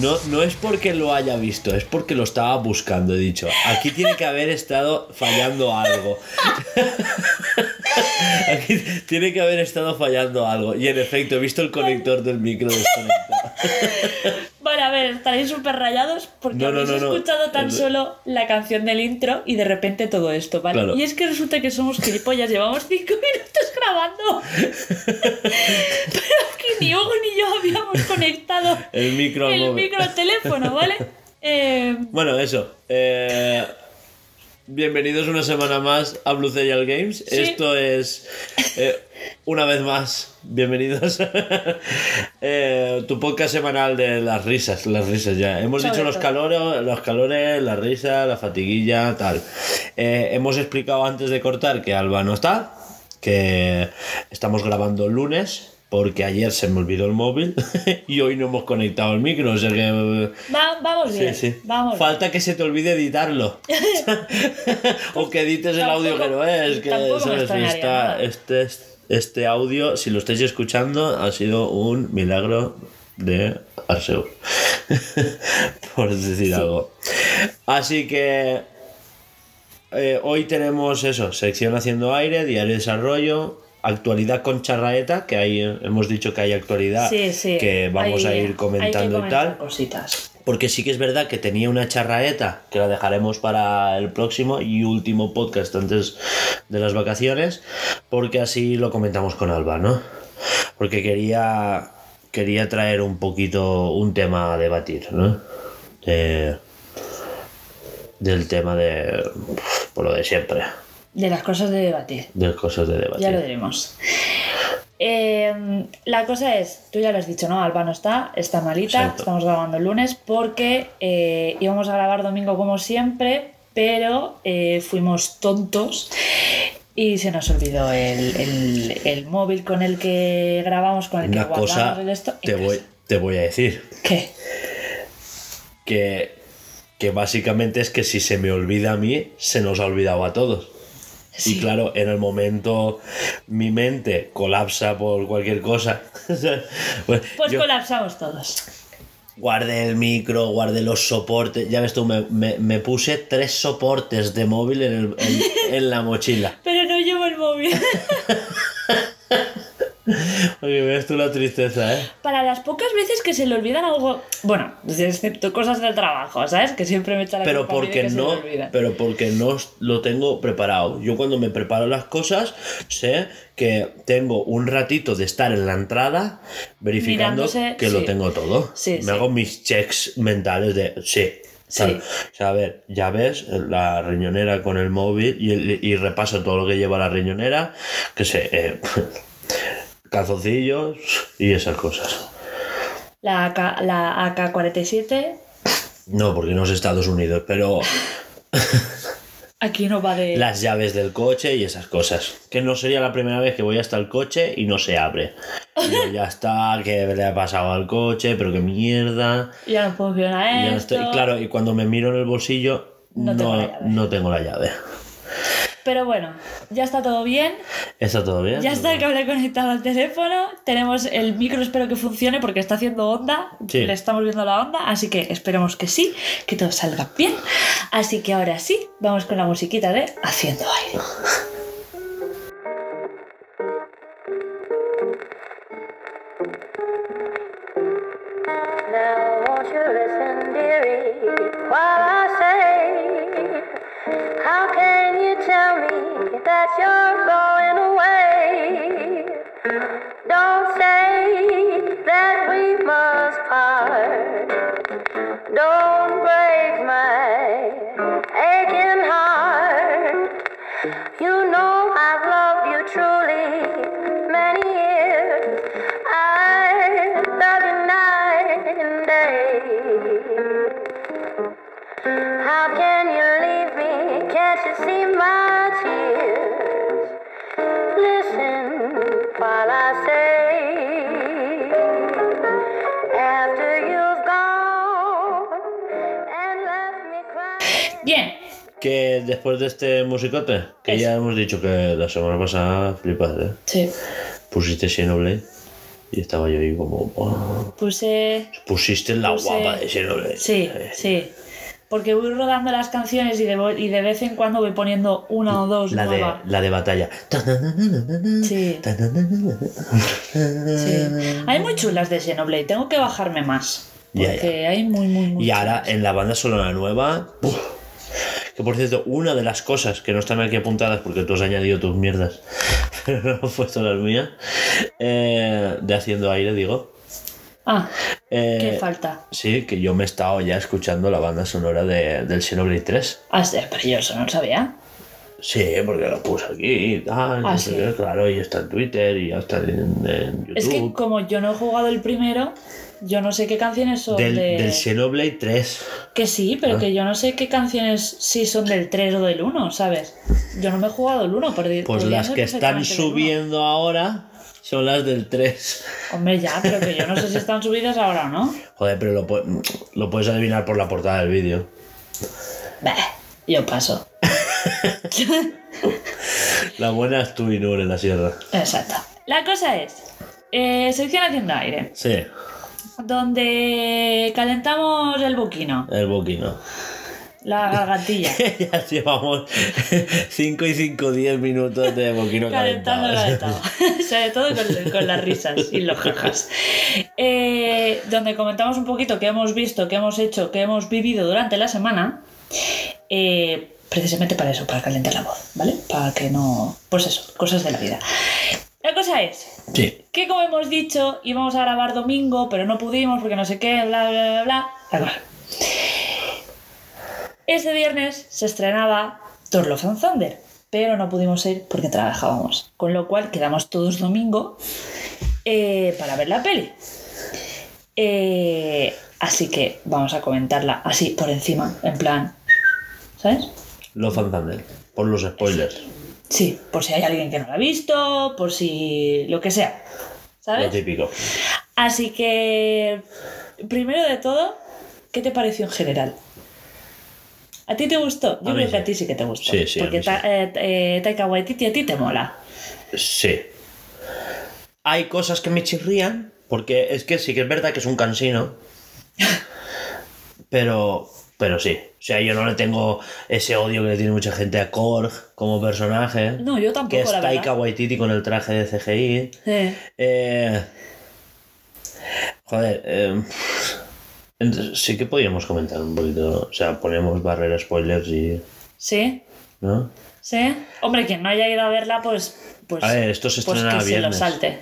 No, no es porque lo haya visto, es porque lo estaba buscando. He dicho, aquí tiene que haber estado fallando algo. Aquí tiene que haber estado fallando algo. Y en efecto, he visto el conector del micro desconectado. A ver, estaréis súper rayados porque No, no, habéis no, escuchado tan solo la canción del intro y de repente todo esto, ¿vale? Claro. Y es que resulta que somos gilipollas, llevamos cinco minutos grabando. Pero que ni Hugo ni yo habíamos conectado El micro el móvil. micro al teléfono, ¿vale? Eh, Bueno, eso. eh, bienvenidos una semana más a Blue Serial Games. Sí. Esto es, eh, una vez más, bienvenidos eh, tu podcast semanal de las risas, las risas ya. Hemos Sobre dicho los calores, los calores, la risa, la fatiguilla, tal. Eh, hemos explicado antes de cortar que Alba no está, que estamos grabando lunes. Porque ayer se me olvidó el móvil y hoy no hemos conectado el micro, o sea que va- vamos bien, sí. vamos bien. Falta que se te olvide editarlo. o que edites el Tampoco- audio que no es. Que, ¿sabes? Está- este, este audio, si lo estáis escuchando, ha sido un milagro de Arceus. Por decir algo. Así que eh, hoy tenemos eso, sección haciendo aire, diario de desarrollo, actualidad con charraeta, que ahí eh, hemos dicho que hay actualidad Sí, sí. que vamos hay- a ir comentando y tal. Cositas. Porque sí que es verdad que tenía una charraeta que la dejaremos para el próximo y último podcast antes de las vacaciones, porque así lo comentamos con Alba, ¿no? Porque quería, quería traer un poquito un tema a debatir, ¿no? De- del tema de. por lo de siempre, De las cosas de debatir. de cosas de debatir. Ya lo diremos. Eh, la cosa es, tú ya lo has dicho, ¿no? Alba no está, está malita, Exacto. estamos grabando el lunes porque eh, íbamos a grabar domingo como siempre, pero eh, fuimos tontos y se nos olvidó el, el- el móvil con el que grabamos, con el que Una guardamos cosa el esto. te voy, te voy a decir. ¿Qué? que, que básicamente es que si se me olvida a mí, se nos ha olvidado a todos. Sí. Y claro, en el momento mi mente colapsa por cualquier cosa. pues Pues yo colapsamos todos. guardé el micro, guardé los soportes. Ya ves tú, me, me- me puse tres soportes de móvil en, el- en- en la mochila. Pero no llevo el móvil. Oye, ves tú la tristeza, ¿eh? Para las pocas veces que se le olvidan algo, bueno, excepto cosas del trabajo, ¿sabes? Que siempre me echa la pero porque que se no pero porque no lo tengo preparado yo cuando me preparo las cosas sé que tengo un ratito de estar en la entrada verificando Mirándose, que lo sí. tengo todo Sí, me sí. hago mis checks mentales de sí Sí. O sea, a ver, ya ves la riñonera con el móvil y, y repaso todo lo que lleva la riñonera, que sé, eh, calzoncillos y esas cosas. La, AK, la AK-47 No, porque no es Estados Unidos, pero aquí no va de... las llaves del coche y esas cosas. Que no sería la primera vez que voy hasta el coche y no se abre. Y ya está, que le ha pasado al coche, pero qué mierda. Ya no funciona Y, ya no esto. estoy- y claro, y cuando me miro en el bolsillo, No no, tengo no tengo la llave. Pero bueno, ya está todo bien. ¿Está todo bien? Ya está el cable conectado al teléfono. Tenemos el micro, espero que funcione porque está haciendo onda. Sí. Le estamos viendo la onda, así que esperemos que sí, que todo salga bien. Así que ahora sí, vamos con la musiquita de Haciendo Aire. Now won't you listen, dearie, while I say, how can you tell me that you're going away? Don't say that we must part. Don't break my aching heart. You know I've loved you truly many years. I love you night and day. How can you Que después de este musicote, que Eso. ya hemos dicho que la semana pasada flipas, ¿eh? sí. Pusiste Xenoblade. Y estaba yo ahí como. Puse. Pusiste la Puse- guapa de Xenoblade. Sí, sí. Porque voy rodando las canciones y de, y de vez en cuando voy poniendo una o dos La de, la de batalla. Sí. Sí. Hay muy chulas de Xenoblade, tengo que bajarme más. Ya, Porque hay muy, muy, muy Y ahora en la banda sonora nueva. uf, que por cierto, una de las cosas que no están aquí apuntadas porque tú has añadido tus mierdas, pero no has puesto las mías, eh, de haciendo aire, digo. Ah, eh, ¿qué falta? Sí, que yo me he estado ya escuchando la banda sonora de, del Xenoblade 3. Ah, sí, pero yo eso no lo sabía. Sí, porque lo puse aquí y tal, Ah, no sí. qué, claro, y está en Twitter y ya está en, en YouTube. Es que como yo no he jugado el primero, yo no sé qué canciones son del, de... del Xenoblade 3. Que sí, pero Ah. que yo no sé qué canciones sí son del 3 o del 1, ¿sabes? Yo no me he jugado el 1, pero Pues las que están subiendo ahora son las del 3. Hombre, ya, pero que yo no sé si están subidas ahora o no. Joder, pero lo, lo puedes adivinar por la portada del vídeo. Bah, yo paso. La buena es tú y Nur en la sierra. Exacto. La cosa es, eh, sección haciendo aire, Sí, donde calentamos el boquino, el boquino. La gargantilla. ya llevamos 5 y 5, 10 minutos de boquino Calentando, calentado. calentado. Sobre todo con, con las risas y los jajas. Eh, donde comentamos un poquito qué hemos visto, qué hemos hecho, qué hemos vivido durante la semana. eh, precisamente para eso, para calentar la voz, ¿vale? Para que no. Pues eso, cosas de la vida. La cosa es Sí, que, como hemos dicho, íbamos a grabar domingo, pero no pudimos porque no sé qué, bla, bla, bla, bla. La cosa. Este viernes se estrenaba Thor Love and Thunder, pero no pudimos ir porque trabajábamos. Con lo cual quedamos todos domingo eh, para ver la peli. Eh, así que vamos a comentarla así por encima, en plan. ¿Sabes? Love and Thunder, por los spoilers. Sí, por si hay alguien que no la ha visto, por si lo que sea. Lo ¿Sabes? típico. Así que, primero de todo, ¿qué te pareció en general? ¿A ti te gustó? Yo A creo que a ti sí que te gustó. Sí, sí, Porque Ta- eh, eh, Taika Waititi a ti te mola. Sí. Hay cosas que me chirrían, porque es que sí que es verdad que es un cansino. pero, pero sí. O sea, yo no le tengo ese odio que le tiene mucha gente a Korg como personaje. No, yo tampoco, Que es la Taika verdad. Waititi con el traje de CGI. Eh, Eh, joder, eh, entonces, sí que podríamos comentar un poquito. O sea, ponemos barrera spoilers y... ¿Sí? ¿No? ¿Sí? Hombre, quien no haya ido a verla, pues... pues A ver, esto se pues estrenará que se lo viernes. salte.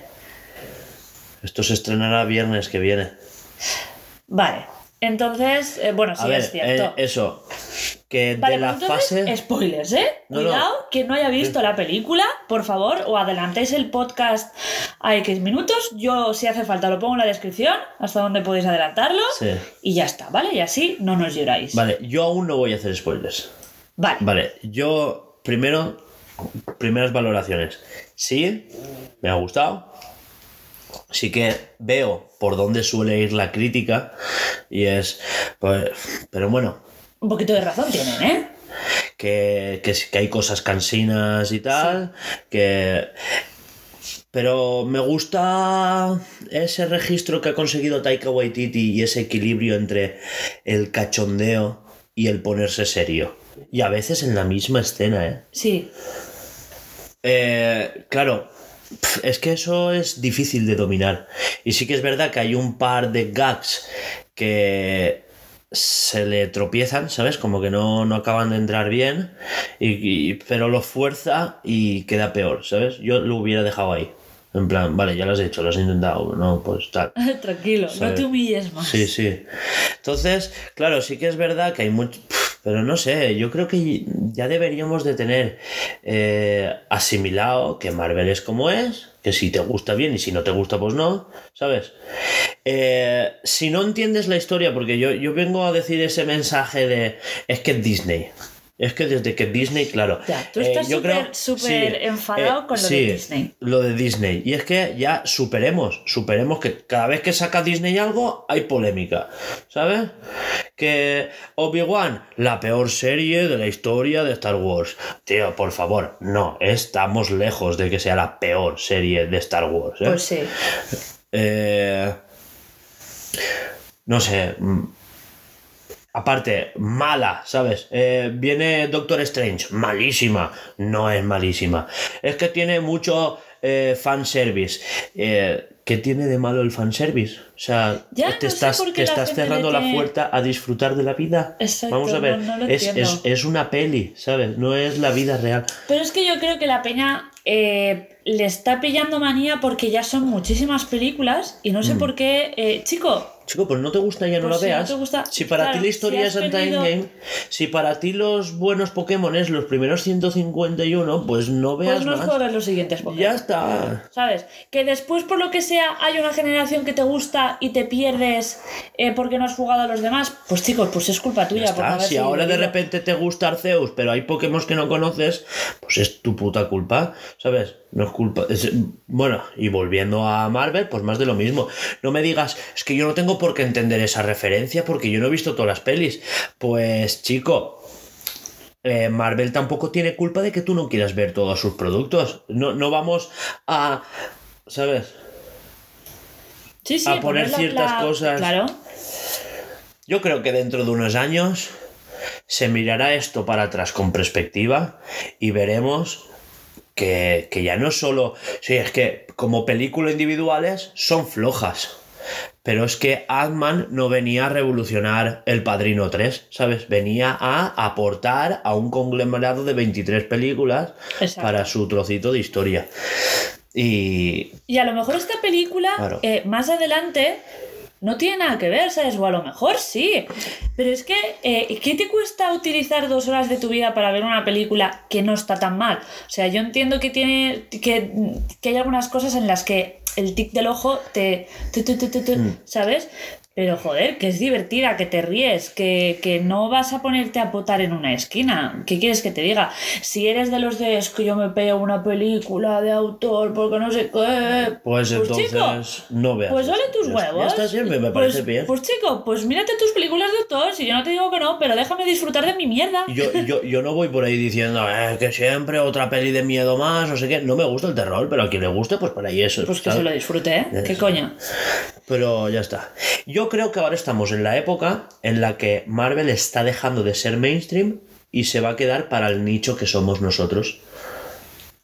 Esto se estrenará viernes que viene. Vale. Entonces, eh, bueno, sí, A ver, es cierto. eh, eso. Que Vale, de la pues entonces, fase... spoilers, ¿eh? No, no. Cuidado, que no haya visto la película, por favor, o adelantéis el podcast a X minutos. Yo, si hace falta, lo pongo en la descripción, hasta donde podéis adelantarlo. Sí. Y ya está, ¿vale? Y así no nos lloráis. Vale, yo aún no voy a hacer spoilers. Vale. Vale, yo primero, primeras valoraciones. Sí, me ha gustado. Sí que veo por dónde suele ir la crítica y es, pues, pero bueno, Un poquito de razón tienen, ¿eh? que, que, sí que hay cosas cansinas y tal, que... Pero me gusta ese registro que ha conseguido Taika Waititi y ese equilibrio entre el cachondeo y el ponerse serio. Y a veces en la misma escena, ¿eh? Sí. Eh, claro, es que eso es difícil de dominar. Y sí que es verdad que hay un par de gags que se le tropiezan, ¿sabes? Como que no, no acaban de entrar bien, y, y- pero lo fuerza y queda peor, ¿sabes? Yo lo hubiera dejado ahí. En plan, vale, ya lo has hecho, lo has intentado, no, pues tal. Tranquilo, no te humilles más. Sí, sí. Entonces, claro, sí que es verdad que hay mucho... Pero no sé, yo creo que ya deberíamos de tener eh, asimilado que Marvel es como es, que si te gusta bien y si no te gusta pues no, ¿sabes? Eh, si no entiendes la historia, porque yo, yo vengo a decir ese mensaje de es que es Disney. Es que desde que Disney, claro. Ya, tú eh, estás yo súper- creo- súper enfadado con lo de Disney. Lo de Disney. Y es que ya superemos, superemos que cada vez que saca Disney algo hay polémica. ¿Sabes? Que Obi-Wan, la peor serie de la historia de Star Wars. Tío, por favor, no, estamos lejos de que sea la peor serie de Star Wars. ¿eh? Pues sí. Eh, no sé. mm, Aparte, mala, ¿sabes? Eh, viene Doctor Strange, malísima. No es malísima. Es que tiene mucho eh, fanservice. Eh, ¿Qué tiene de malo el fanservice? O sea, Ya, te no estás, te estás cerrando la puerta a disfrutar de la vida. Exacto, Vamos a ver, no- no lo es, entiendo. es- es una peli, ¿sabes? No es la vida real. Pero es que yo creo que la peña eh, le está pillando manía porque ya son muchísimas películas y no sé Mm. por qué. eh, chico, Chico, pues no te gusta ya no Pues la si no veas. te gusta- si para claro, ti la historia si es venido- Endgame, si para ti los buenos Pokémon es los primeros 151, pues no veas pues no más. los siguientes Pokémon. Ya está. ¿Sabes? Que después, por lo que sea, hay una generación que te gusta y te pierdes eh, porque no has jugado a los demás. Pues chicos, pues es culpa tuya. Ya por no Si ahora de repente te gusta Arceus, pero hay Pokémon que no conoces, pues es tu puta culpa, ¿sabes? No es culpa. es- Bueno, y volviendo a Marvel, pues más de lo mismo. No me digas, es que yo no tengo por qué entender esa referencia porque yo no he visto todas las pelis. Pues, chico. eh, Marvel tampoco tiene culpa de que tú no quieras ver todos sus productos. No, no vamos a. ¿Sabes? Sí, sí, a poner ciertas la- cosas. Claro. Yo creo que dentro de unos años se mirará esto para atrás con perspectiva y veremos que, que ya no solo... Sí, es que como películas individuales son flojas. Pero es que Ant-Man no venía a revolucionar El Padrino 3, ¿sabes? Venía a aportar a un conglomerado de 23 películas Exacto. para su trocito de historia. Y, Y a lo mejor esta película, Claro. eh, más adelante, no tiene nada que ver, ¿sabes? O a lo mejor sí. Pero es que, eh, ¿qué te cuesta utilizar dos horas de tu vida para ver una película que no está tan mal? O sea, yo entiendo que tiene. que, que hay algunas cosas en las que el tic del ojo te. tu, tu, Mm. ¿Sabes? Pero joder, que es divertida, que te ríes, que, que no vas a ponerte a potar en una esquina. ¿Qué quieres que te diga? Si eres de los de es que yo me pego una película de autor porque no sé qué. pues, entonces chico, no veas. pues ole tus huevos. Ya está siempre, me Pues- parece bien. Pues chico, pues mírate tus películas de autor. Si yo no te digo que no, pero déjame disfrutar de mi mierda. Yo, yo, yo no voy por ahí diciendo eh, que siempre otra peli de miedo más, no sé qué. No me gusta el terror, pero a quien le guste, pues para ahí eso. Pues que ¿sabes? se lo disfrute, ¿eh? ¿Qué coño? Pero ya está. Creo que ahora estamos en la época en la que Marvel está dejando de ser mainstream y se va a quedar para el nicho que somos nosotros.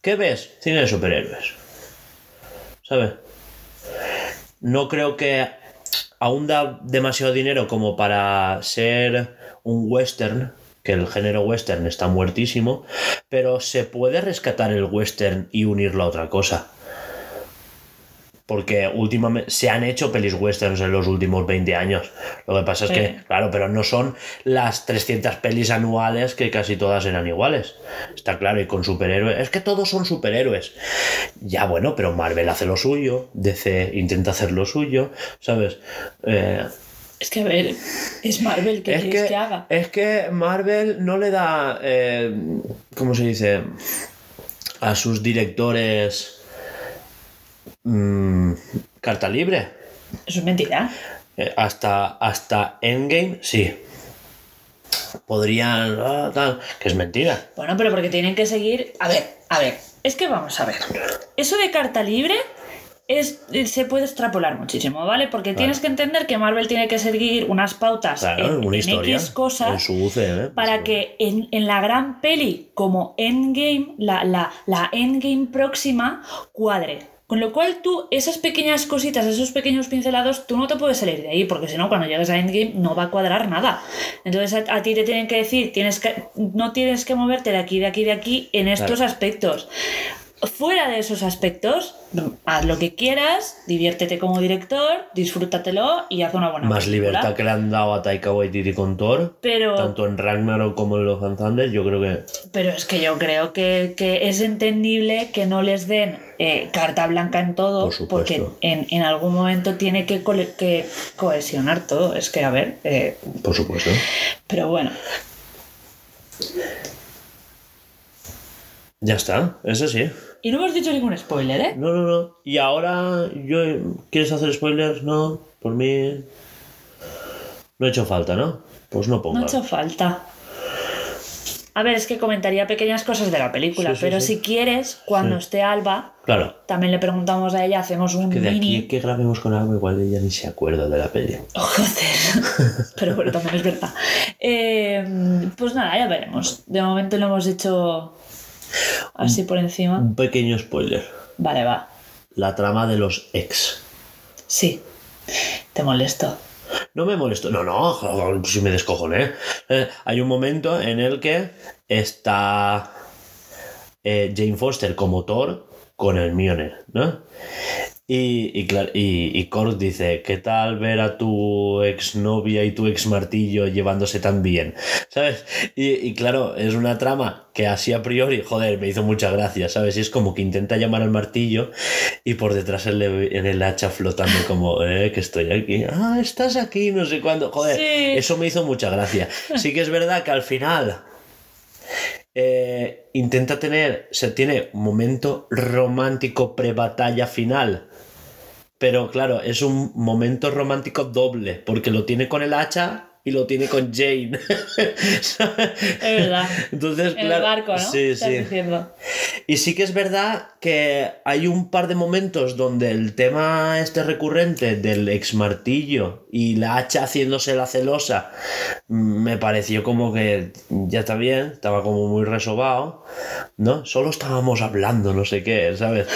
¿Qué ves? Cine de superhéroes. ¿Sabes? No creo que aún da demasiado dinero como para ser un western, que el género western está muertísimo, pero se puede rescatar el western y unirlo a otra cosa. Porque últimamente se han hecho pelis westerns en los últimos 20 años. Lo que pasa es Sí. que, claro, pero no son las 300 pelis anuales que casi todas eran iguales. Está claro, y con superhéroes. Es que todos son superhéroes. Ya bueno, pero Marvel hace lo suyo, DC intenta hacer lo suyo, ¿sabes? Eh, Es que a ver, es Marvel, ¿qué es quieres que, que, haga? es que Marvel no le da, eh, ¿cómo se dice? A sus directores mm, carta libre. Eso es mentira. Eh, hasta, hasta Endgame, sí. Podrían... ah, tal, que es mentira. Bueno, pero porque tienen que seguir. A ver, a ver. Es que vamos a ver. Eso de carta libre es, se puede extrapolar muchísimo, ¿vale? Porque tienes que entender que Marvel tiene que seguir unas pautas Claro, en, una en historia. X cosas. En su UCM. para que en, en la gran peli como Endgame, la, la, la Endgame próxima, cuadre. Con lo cual tú, esas pequeñas cositas, esos pequeños pincelados, tú no te puedes salir de ahí, porque si no, cuando llegues a Endgame no va a cuadrar nada. Entonces a, a ti te tienen que decir, tienes que, no tienes que moverte de aquí, de aquí, de aquí en estos Claro. aspectos. Fuera de esos aspectos, haz lo que quieras, diviértete como director, disfrútatelo y haz una buena Más película. libertad que le han dado a Taika Waititi con Thor. Pero Tanto en Ragnarok como en Los Thunder, yo creo que... Pero es que yo creo que, que es entendible que no les den eh, carta blanca en todo, Por porque en, en algún momento tiene que, cole- que cohesionar todo. Es que, a ver, eh, Por supuesto. pero bueno, Ya está, eso sí. Y no hemos dicho ningún spoiler, ¿eh? No, no, no. Y ahora, yo ¿quieres hacer spoilers? No, por mí no he hecho falta, ¿no? Pues no No ponga. ha hecho falta. A ver, es que comentaría pequeñas cosas de la película, Sí, sí, pero sí. si quieres, cuando esté Alba, Claro. también le preguntamos a ella, hacemos un Que de mini. aquí que grabemos con algo, igual ella ni se acuerda de la peli. Oh, joder. Pero bueno, también es verdad. Eh, pues nada, ya veremos. De momento lo hemos hecho así por encima. Un pequeño spoiler. Vale, va. La trama de los ex. Sí. Te molesto. No me molesto. No, no, si me descojoné. Eh, hay un momento en el que está eh, Jane Foster como Thor con el Mjolnir, ¿no? Y, y, y, y dice, ¿qué tal ver a tu exnovia y tu ex martillo llevándose tan bien? ¿Sabes? Y, y claro, es una trama que así a priori, joder, me hizo mucha gracia, ¿sabes? Y es como que intenta llamar al martillo y por detrás el, en el hacha flotando como, eh, que estoy aquí. Ah, estás aquí, no sé cuándo. Joder, Sí. eso me hizo mucha gracia. Sí que es verdad que al final eh, intenta tener, se tiene un momento romántico pre-batalla final. Pero claro, es un momento romántico doble, porque lo tiene con el hacha y lo tiene con Jane. Es verdad. Entonces, En claro, el barco, ¿no? Sí, Estás sí. diciendo. Y sí que es verdad que hay un par de momentos donde el tema este recurrente del ex martillo y la hacha haciéndose la celosa mm, me pareció como que ya está bien, estaba como muy resobado, ¿no? Solo estábamos hablando, no sé qué, ¿sabes?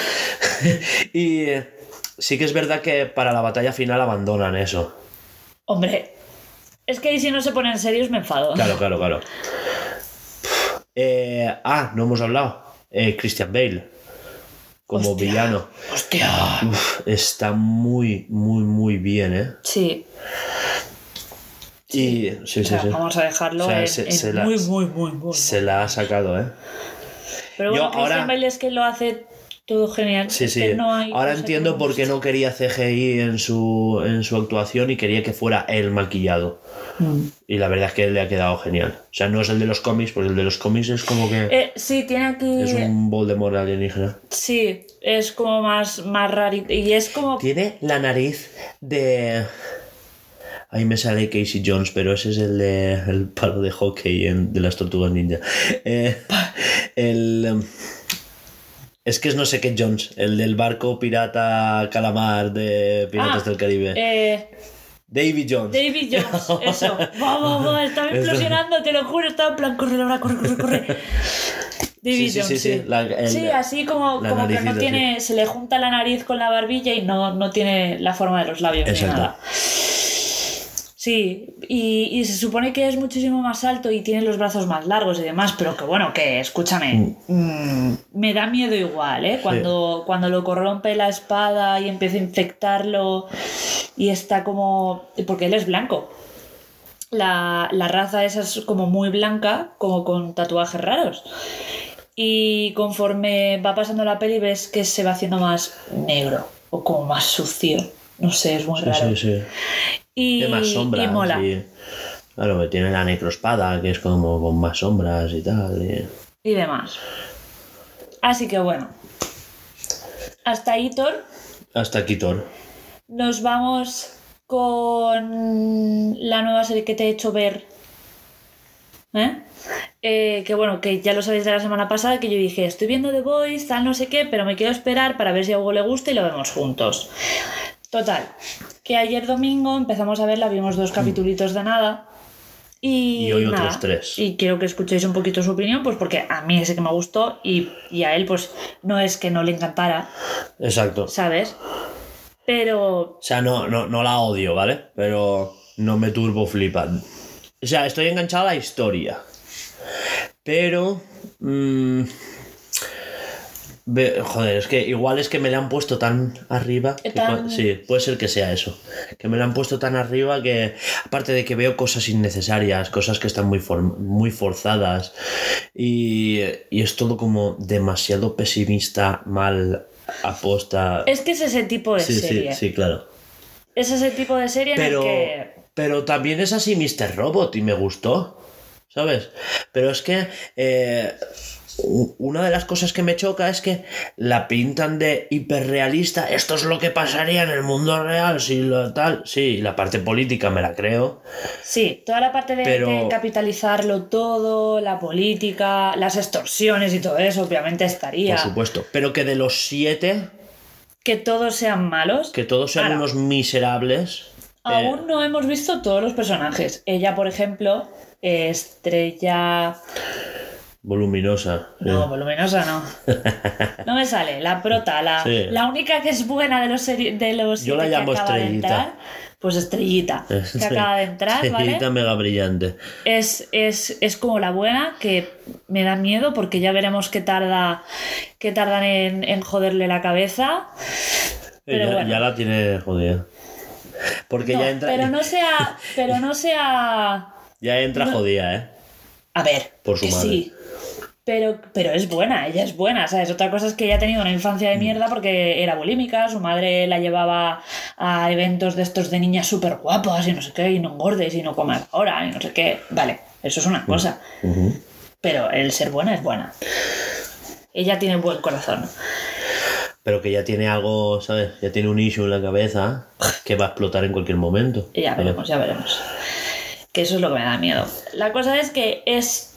y eh, sí que es verdad que para la batalla final abandonan eso. Hombre, es que ahí si no se ponen serios me enfado. Claro, claro, claro. Eh, ah, no hemos hablado. Eh, Christian Bale. Como Hostia. villano. Hostia. Uf, está muy, muy, muy bien, ¿eh? Sí. Y sí, O sí, sea, sí. vamos a dejarlo O sea, en, se- en se la- muy, muy, muy, muy. Se la ha sacado, ¿eh? Pero bueno, Yo Christian ahora- Bale es que lo hace todo genial. Sí, sí. no hay Ahora entiendo por qué no quería CGI en su, en su actuación y quería que fuera él maquillado. Mm. Y la verdad es que le ha quedado genial. O sea, no es el de los cómics, porque el de los cómics es como que Eh, sí, tiene aquí. es un Voldemort alienígena. Sí, es como más, más rarito. Y es como. Tiene la nariz de. Ahí me sale Casey Jones, pero ese es el de el palo de hockey en- de las tortugas ninja. Eh, el. Es que es no sé qué Jones, el del barco pirata calamar de Piratas Ah, del Caribe. Eh, Davy Jones. David Jones, eso. Va, va, va, estaba implosionando, te lo juro, estaba en plan, corre, Laura, corre, corre, corre. David Sí, sí, Jones, sí, sí, la- el- Sí, así como, como que no tiene, se le junta la nariz con la barbilla y no, no tiene la forma de los labios Exacto. ni nada. Sí, y, y se supone que es muchísimo más alto y tiene los brazos más largos y demás, pero que bueno, que escúchame, mm, me da miedo igual, ¿eh? Cuando, cuando lo corrompe la espada y empieza a infectarlo y está como... porque él es blanco. La, la raza esa es como muy blanca, como con tatuajes raros. Y conforme va pasando la peli ves que se va haciendo más negro o como más sucio. No sé, es muy Sí, raro. sí, sí. Y, Tiene más sombras. y mola. y- Claro, que tiene la necroespada, que es como con más sombras y tal. y- y demás. Así que bueno. Hasta ahí, Thor. Hasta aquí Thor. Nos vamos con la nueva serie que te he hecho ver. ¿Eh? Eh, que bueno, que ya lo sabéis de la semana pasada, que yo dije, estoy viendo The Voice, tal no sé qué, pero me quiero esperar para ver si a Hugo le gusta y lo vemos juntos. Total, que ayer domingo empezamos a verla, vimos dos capítulos de nada. Y, Y hoy nada, otros tres. Y quiero que escuchéis un poquito su opinión, pues porque a mí ese que me gustó y, y a él pues no es que no le encantara, Exacto. ¿sabes? Pero O sea, no, no, no la odio, ¿vale? Pero no me turbo flipan. O sea, estoy enganchado a la historia. Pero... mm, ve- joder, es que igual es que me la han puesto tan arriba. Tan- Sí, puede ser que sea eso. Que me la han puesto tan arriba que... Aparte de que veo cosas innecesarias, cosas que están muy, for- muy forzadas. Y, y es todo como demasiado pesimista, mal aposta. es que es ese tipo de sí, serie. sí, sí, claro. Es ese tipo de serie Pero, en el que. pero también es así Mr. Robot y me gustó, ¿sabes? Pero es que eh, una de las cosas que me choca es que la pintan de hiperrealista. Esto es lo que pasaría en el mundo real, si lo tal. Sí, la parte política me la creo. Sí, toda la parte de, Pero- de capitalizarlo todo, la política, las extorsiones y todo eso, obviamente estaría. Por supuesto. Pero que de los siete, Que todos sean malos. que todos sean Ahora, unos miserables. eh, Aún no hemos visto todos los personajes. Ella, por ejemplo, Estrella. Voluminosa. No, sí. voluminosa no. No me sale. La prota, la, Sí. la única que es buena de los, de los Yo la que llamo de Estrellita. entrar, pues Estrellita, que acaba de entrar, ¿vale? Estrellita mega brillante. Es, es, es como la buena que me da miedo porque ya veremos qué tarda qué tardan en, en joderle la cabeza. Pero ya, bueno. ya la tiene jodida. Porque No, ya entra. pero no sea. Pero no sea. Ya entra jodida, ¿eh? A ver, Por su que madre. sí. Pero, pero es buena, ella es buena, ¿sabes? Otra cosa es que ella ha tenido una infancia Mm. de mierda porque era bulímica, su madre la llevaba a eventos de estos de niñas súper guapas y no sé qué, y no engordes y no comas ahora y no sé qué. Vale, eso es una cosa. Ujú. Pero el ser buena es buena. Ella tiene buen corazón. Pero que ya tiene algo, ¿sabes? Ya tiene un issue en la cabeza que va a explotar en cualquier momento. Ya veremos, ya veremos. Que eso es lo que me da miedo. La cosa es que es.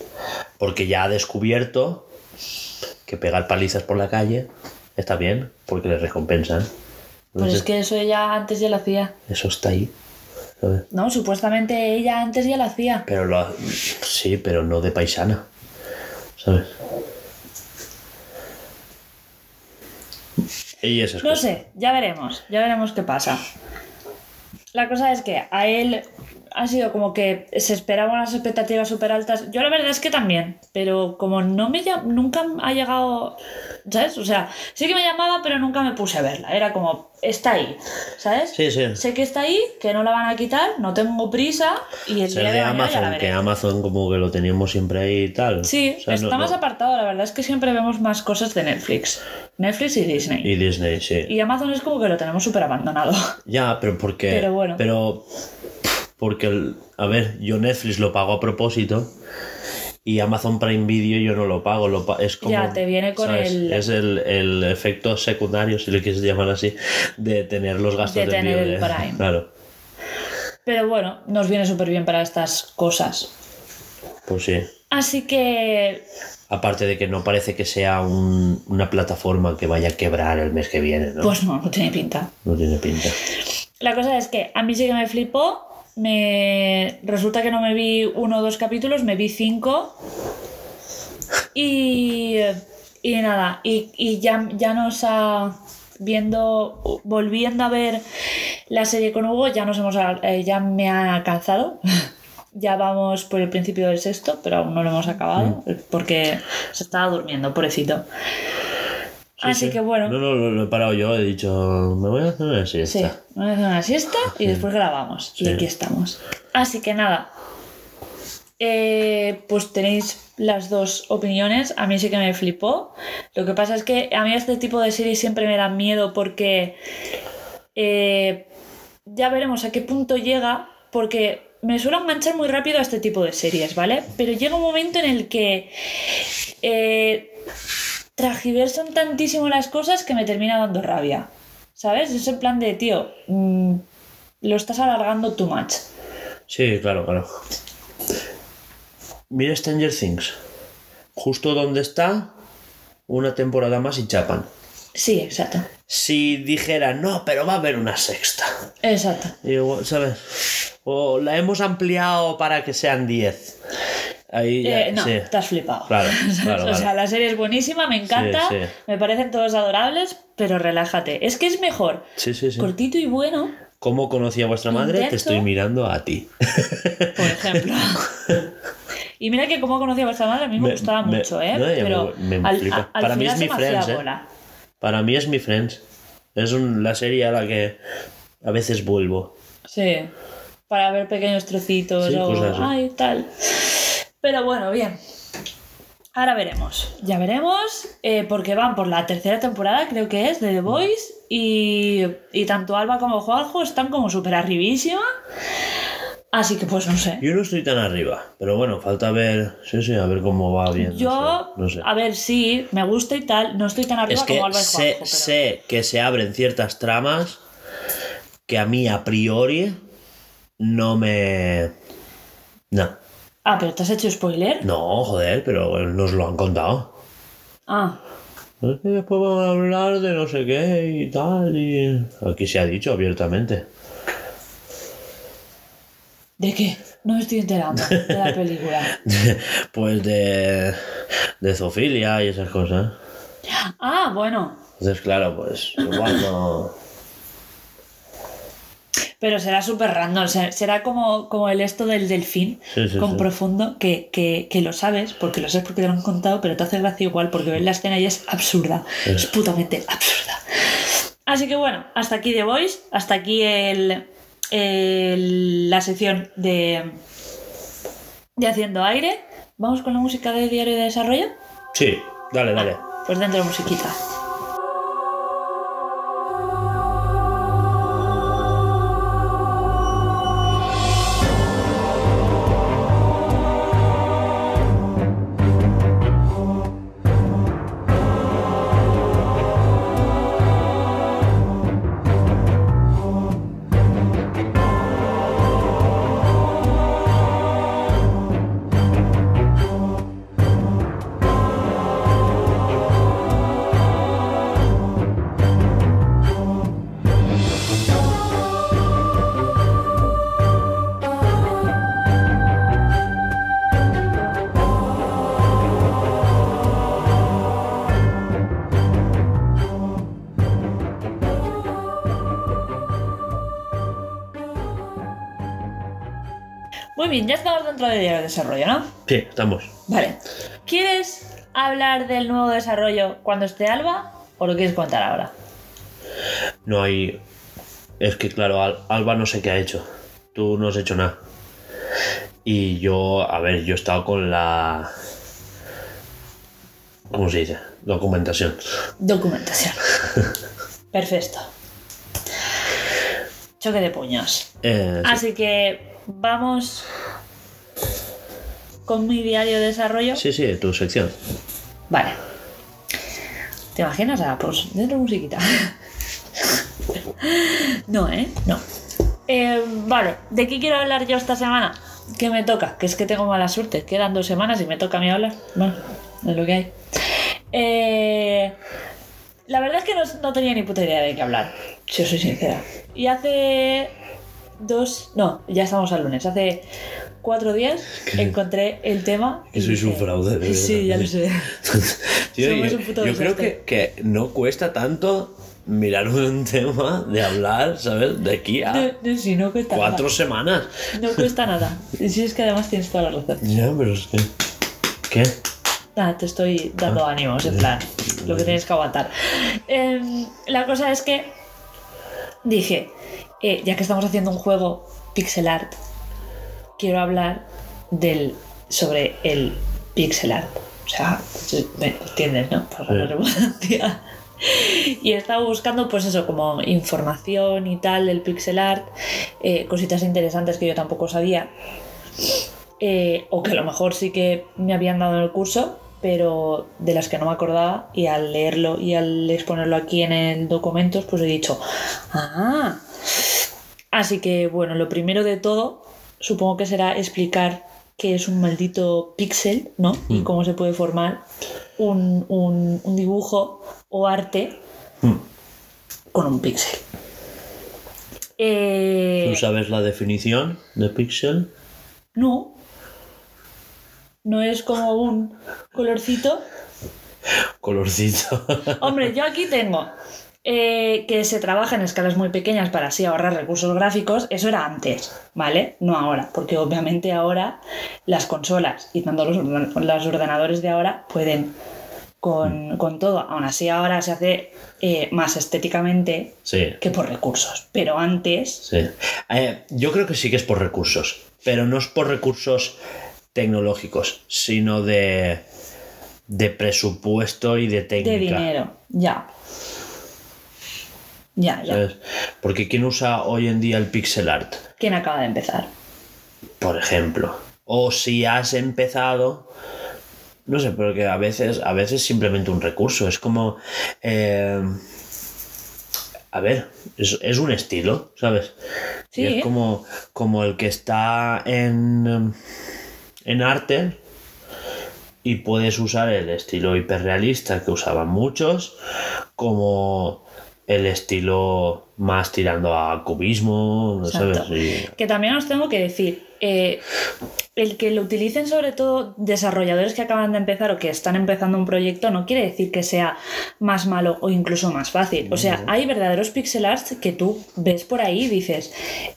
Porque ya ha descubierto que pegar palizas por la calle está bien, porque le recompensan. Pues Entonces, es que eso ella antes ya lo hacía. Eso está ahí. ¿sabes? No, supuestamente ella antes ya lo hacía. Pero lo ha- sí, pero no de paisana. ¿Sabes? Y esas No cosas. sé, ya veremos, ya veremos qué pasa. La cosa es que a él ha sido como que se esperaban unas expectativas súper altas. Yo la verdad es que también, pero como no me nunca ha llegado, ¿sabes? O sea, sí que me llamaba, pero nunca me puse a verla. Era como, está ahí, ¿sabes? Sí, sí. Sé que está ahí, que no la van a quitar, no tengo prisa y el día de, de mañana ya la Amazon, que. Amazon como que lo teníamos siempre ahí y tal. Sí, O sea, no- está más no- apartado, la verdad es que siempre vemos más cosas de Netflix. Netflix y Disney. Y Disney, sí. Y Amazon es como que lo tenemos súper abandonado. Ya, pero porque. Pero bueno. Pero. Porque, el- a ver, yo Netflix lo pago a propósito. Y Amazon Prime Video yo no lo pago. Lo pa- es como. Ya, te viene con ¿sabes? el- Es el, el efecto secundario, si le quieres llamar así, de tener los gastos De de tener envío el Prime. Claro, Pero bueno, nos viene súper bien para estas cosas. pues sí. Así que Aparte de que no parece que sea un- una plataforma que vaya a quebrar el mes que viene, ¿no? Pues no, no tiene pinta. No tiene pinta. La cosa es que a mí sí que me flipó. Me... Resulta que no me vi uno o dos capítulos, me vi cinco. Y, y nada, y, y ya, ya nos ha... Viendo, volviendo a ver la serie con Hugo, ya nos hemos, eh, ya me ha cansado. ya vamos por el principio del sexto, pero aún no lo hemos acabado porque se estaba durmiendo, pobrecito. Sí, Así sí. que bueno. No, no, lo, lo he parado yo, he dicho, me voy a hacer una Sí, siesta. vamos a hacer una siesta y después grabamos. Y aquí estamos. Así que nada. Eh, pues tenéis las dos opiniones. A mí sí que me flipó. Lo que pasa es que a mí este tipo de series siempre me da miedo porque eh, ya veremos a qué punto llega. Porque me suelo enganchar muy rápido a este tipo de series, ¿vale? Pero llega un momento en el que eh, tragiversan tantísimo las cosas que me termina dando rabia. ¿Sabes? Es en plan de, tío, mm, lo estás alargando too much. Sí, claro, claro. Mira Stranger Things. Justo donde está, una temporada más y chapan. Sí, exacto. Si dijera, no, pero va a haber una sexta. Exacto. ¿sabes? O la hemos ampliado para que sean 10. Ahí ya, Eh, no, sí. te has flipado. Claro, claro, o claro. sea, la serie es buenísima, me encanta, sí. me parecen todos adorables, pero relájate. Es que es mejor Sí, sí, sí. cortito y bueno, ¿Cómo conocí a vuestra madre? Te estoy mirando a ti. por ejemplo. y mira que como conocí a vuestra madre, a mí me, Me- gustaba me- mucho, ¿eh? no, pero me- al, flipa. a- al Para mí es mi Friends, ¿eh? Para mí es mi Friends. Es un- la serie a la que a veces vuelvo. Sí, para ver pequeños trocitos o cosas así. ay, tal. Pero bueno, bien. Ahora veremos. Ya veremos, eh, porque van por la tercera temporada, creo que es, de The Voice, y, y tanto Alba como Juanjo están como súper arribísima. Así que pues no sé. Yo no estoy tan arriba, pero bueno, falta ver, sí, sí, a ver cómo va bien. no Yo, sé, no sé. a ver, sí, me gusta y tal. No estoy tan arriba Es que como Alba y sé, Juanjo, pero- sé que se abren ciertas tramas que a mí a priori no me... No, Ah, pero ¿te has hecho spoiler? no, joder, pero nos lo han contado. Ah, Es que después vamos a hablar de no sé qué y tal, y... Aquí se ha dicho abiertamente. ¿de qué? No me estoy enterando de la película. pues de... de zoofilia y esas cosas. Ah, bueno. Entonces, claro, pues igual no... Pero será súper random. se- Será como, como el esto del delfín Sí, sí, con sí. profundo, que, que, que lo sabes, porque lo sabes porque te lo han contado, pero te hace gracia igual porque ves la escena y es absurda. Es putamente absurda. Así que bueno, hasta aquí The Voice, hasta aquí el, el- la sección de, de Haciendo Aire. Vamos con la música de Diario de Desarrollo. Sí, dale, dale. Pues dentro musiquita. De Desarrollo, ¿no? Sí, estamos. Vale. ¿Quieres hablar del nuevo desarrollo cuando esté Alba o lo quieres contar ahora? No hay. Es que, claro, Al- Alba no sé qué ha hecho. Tú no has hecho nada. Y yo, a ver, yo he estado con la. ¿Cómo se dice? Documentación. Documentación. Perfecto. Choque de puños. Eh, sí. Así que vamos con mi diario de desarrollo. sí, sí, tu sección. Vale. ¿Te imaginas? Ah, pues dentro musiquita. no, ¿eh? No. Eh, vale, ¿de qué quiero hablar yo esta semana? ¿Qué me toca? Que es que tengo mala suerte. Quedan dos semanas y me toca a mí hablar. Bueno, es lo que hay. Eh, la verdad es que no, no tenía ni puta idea de qué hablar, si os soy sincera. Y hace dos... No, ya estamos al lunes. Hace cuatro días encontré el tema... Y sois un fraude, de Sí, ya verdad. lo sé. Tío, Somos yo un puto yo creo que, que no cuesta tanto mirar un tema de hablar, ¿sabes? De aquí a No, no, sí, no cuesta cuatro nada. semanas. No cuesta nada. Y sí, es que además tienes toda la razón. Ya, pero es que. ¿Qué? Nada, te estoy dando Ah. ánimos, en plan, lo que tienes que aguantar. Em, la cosa es que dije, eh, ya que estamos haciendo un juego pixel art, quiero hablar del sobre el pixel art. O sea, me entiendes, ¿no? Por la redundancia. Y he estado buscando, pues eso, como información y tal del pixel art, eh, cositas interesantes que yo tampoco sabía eh, o que a lo mejor sí que me habían dado en el curso, pero de las que no me acordaba y al leerlo y al exponerlo aquí en el documentos, pues he dicho, ah, así que bueno, lo primero de todo, supongo que será explicar qué es un maldito píxel, ¿no? Y cómo se puede formar un, un- un dibujo o arte Mm. con un píxel. Eh, ¿Tú sabes la definición de pixel? No. No es como un colorcito. Colorcito. Hombre, yo aquí tengo eh, que se trabaja en escalas muy pequeñas para así ahorrar recursos gráficos. Eso era antes, ¿vale? No ahora, porque obviamente ahora las consolas y tanto los, los ordenadores de ahora pueden con, con todo. Aún así ahora se hace eh, más estéticamente Sí, que por recursos. Pero antes sí. Eh, yo creo que sí que es por recursos, pero no es por recursos tecnológicos, sino de, de presupuesto y de técnica. de dinero, ya. Ya, ya. ¿sabes? Porque ¿quién usa hoy en día el pixel art? ¿Quién acaba de empezar? por ejemplo. O si has empezado, no sé, porque a veces, a veces simplemente un recurso. Es como, eh, a ver, es, es un estilo, ¿sabes? Sí. Y es como, como el que está en, en arte y puedes usar el estilo hiperrealista que usaban muchos, como el estilo más tirando a cubismo, ¿sabes? Exacto. Y- Que también os tengo que decir, eh, el que lo utilicen sobre todo desarrolladores que acaban de empezar o que están empezando un proyecto no quiere decir que sea más malo o incluso más fácil. O sea, hay verdaderos pixel arts que tú ves por ahí y dices,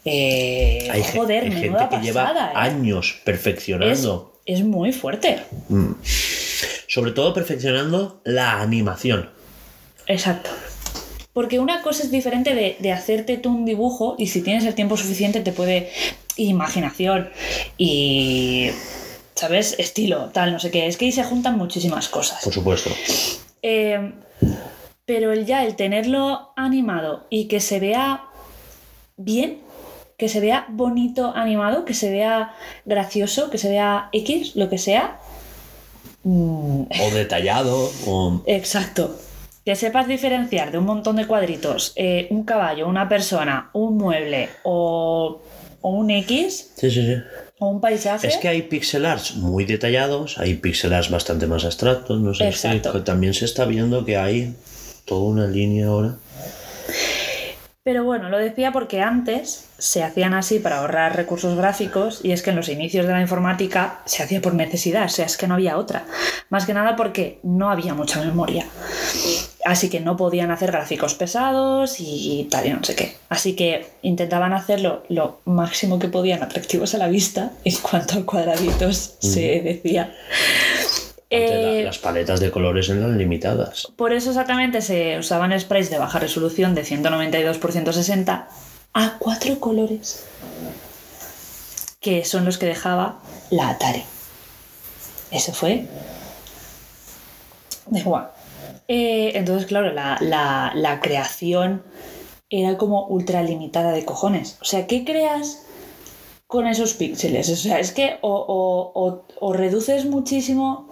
eh, hay, joder, hay menuda gente que lleva ¿eh". años perfeccionando, es muy fuerte. sobre todo perfeccionando la animación. Exacto. Porque una cosa es diferente de, de hacerte tú un dibujo y si tienes el tiempo suficiente te puede imaginación y, ¿sabes? Estilo, tal, no sé qué. Es que ahí se juntan muchísimas cosas. Por supuesto. Eh, pero el ya, el tenerlo animado y que se vea bien, que se vea bonito animado, que se vea gracioso, que se vea X, lo que sea. mm, O detallado, o... Exacto. Que sepas diferenciar de un montón de cuadritos eh, un caballo, una persona, un mueble o, o un X Sí, sí, sí. o un paisaje. Es que hay pixel arts muy detallados, hay pixel arts bastante más abstractos, no sé, es que también se está viendo que hay toda una línea ahora. Pero bueno, lo decía porque antes se hacían así para ahorrar recursos gráficos y es que en los inicios de la informática se hacía por necesidad, o sea, es que no había otra. Más que nada porque no había mucha memoria. Así que no podían hacer gráficos pesados y tal y no sé qué. Así que intentaban hacerlo lo máximo que podían atractivos a la vista en cuanto a cuadraditos se decía. La- Eh, las paletas de colores eran limitadas. por eso exactamente se usaban sprays de baja resolución de 192 por 160 a cuatro colores, que son los que dejaba la Atari. Eso fue. Da igual. Eh, entonces, claro, la, la- la creación era como ultra limitada de cojones. O sea, ¿qué creas con esos píxeles? O sea, es que o, o- o- o reduces muchísimo,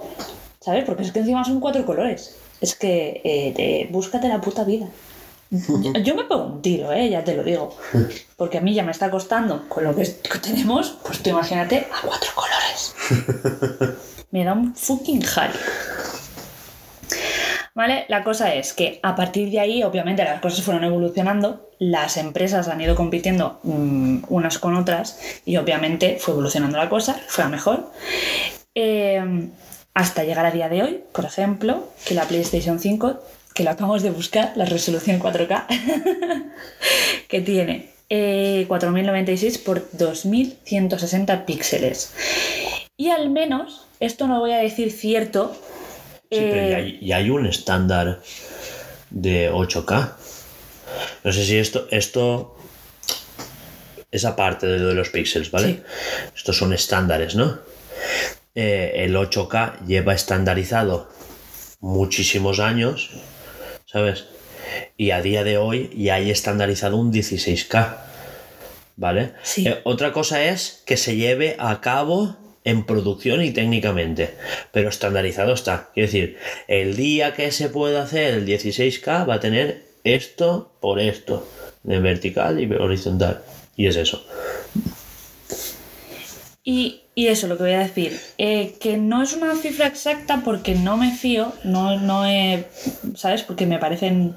¿sabes? Porque es que encima son cuatro colores. Es que eh, te- búscate la puta vida. Yo, yo me pongo un tiro, ¿eh? ya te lo digo. Porque a mí ya me está costando con lo que, que tenemos, pues tú imagínate a cuatro colores. Me da un fucking high. ¿Vale? La cosa es que a partir de ahí, obviamente, las cosas fueron evolucionando, las empresas han ido compitiendo mm, unas con otras y obviamente fue evolucionando la cosa, fue a mejor. Eh, hasta llegar a día de hoy, por ejemplo, que la PlayStation 5, que lo acabamos de buscar, la resolución 4K, que tiene eh, 4096 por 2160 píxeles. Y al menos, esto no voy a decir cierto, Sí, pero eh, ya hay, ya hay un estándar de 8K. No sé si esto, esto esa parte de lo de los píxeles, ¿vale? Sí. Estos son estándares, ¿no? Eh, el 8K lleva estandarizado muchísimos años, ¿sabes? Y a día de hoy ya hay estandarizado un 16K, ¿vale? Sí. Eh, otra cosa es que se lleve a cabo en producción y técnicamente, pero estandarizado está. Quiero decir, el día que se pueda hacer el 16K va a tener esto por esto, de vertical y horizontal. Y es eso. Y, y eso, lo que voy a decir, eh, que no es una cifra exacta porque no me fío, no, no he, ¿sabes? Porque me parecen,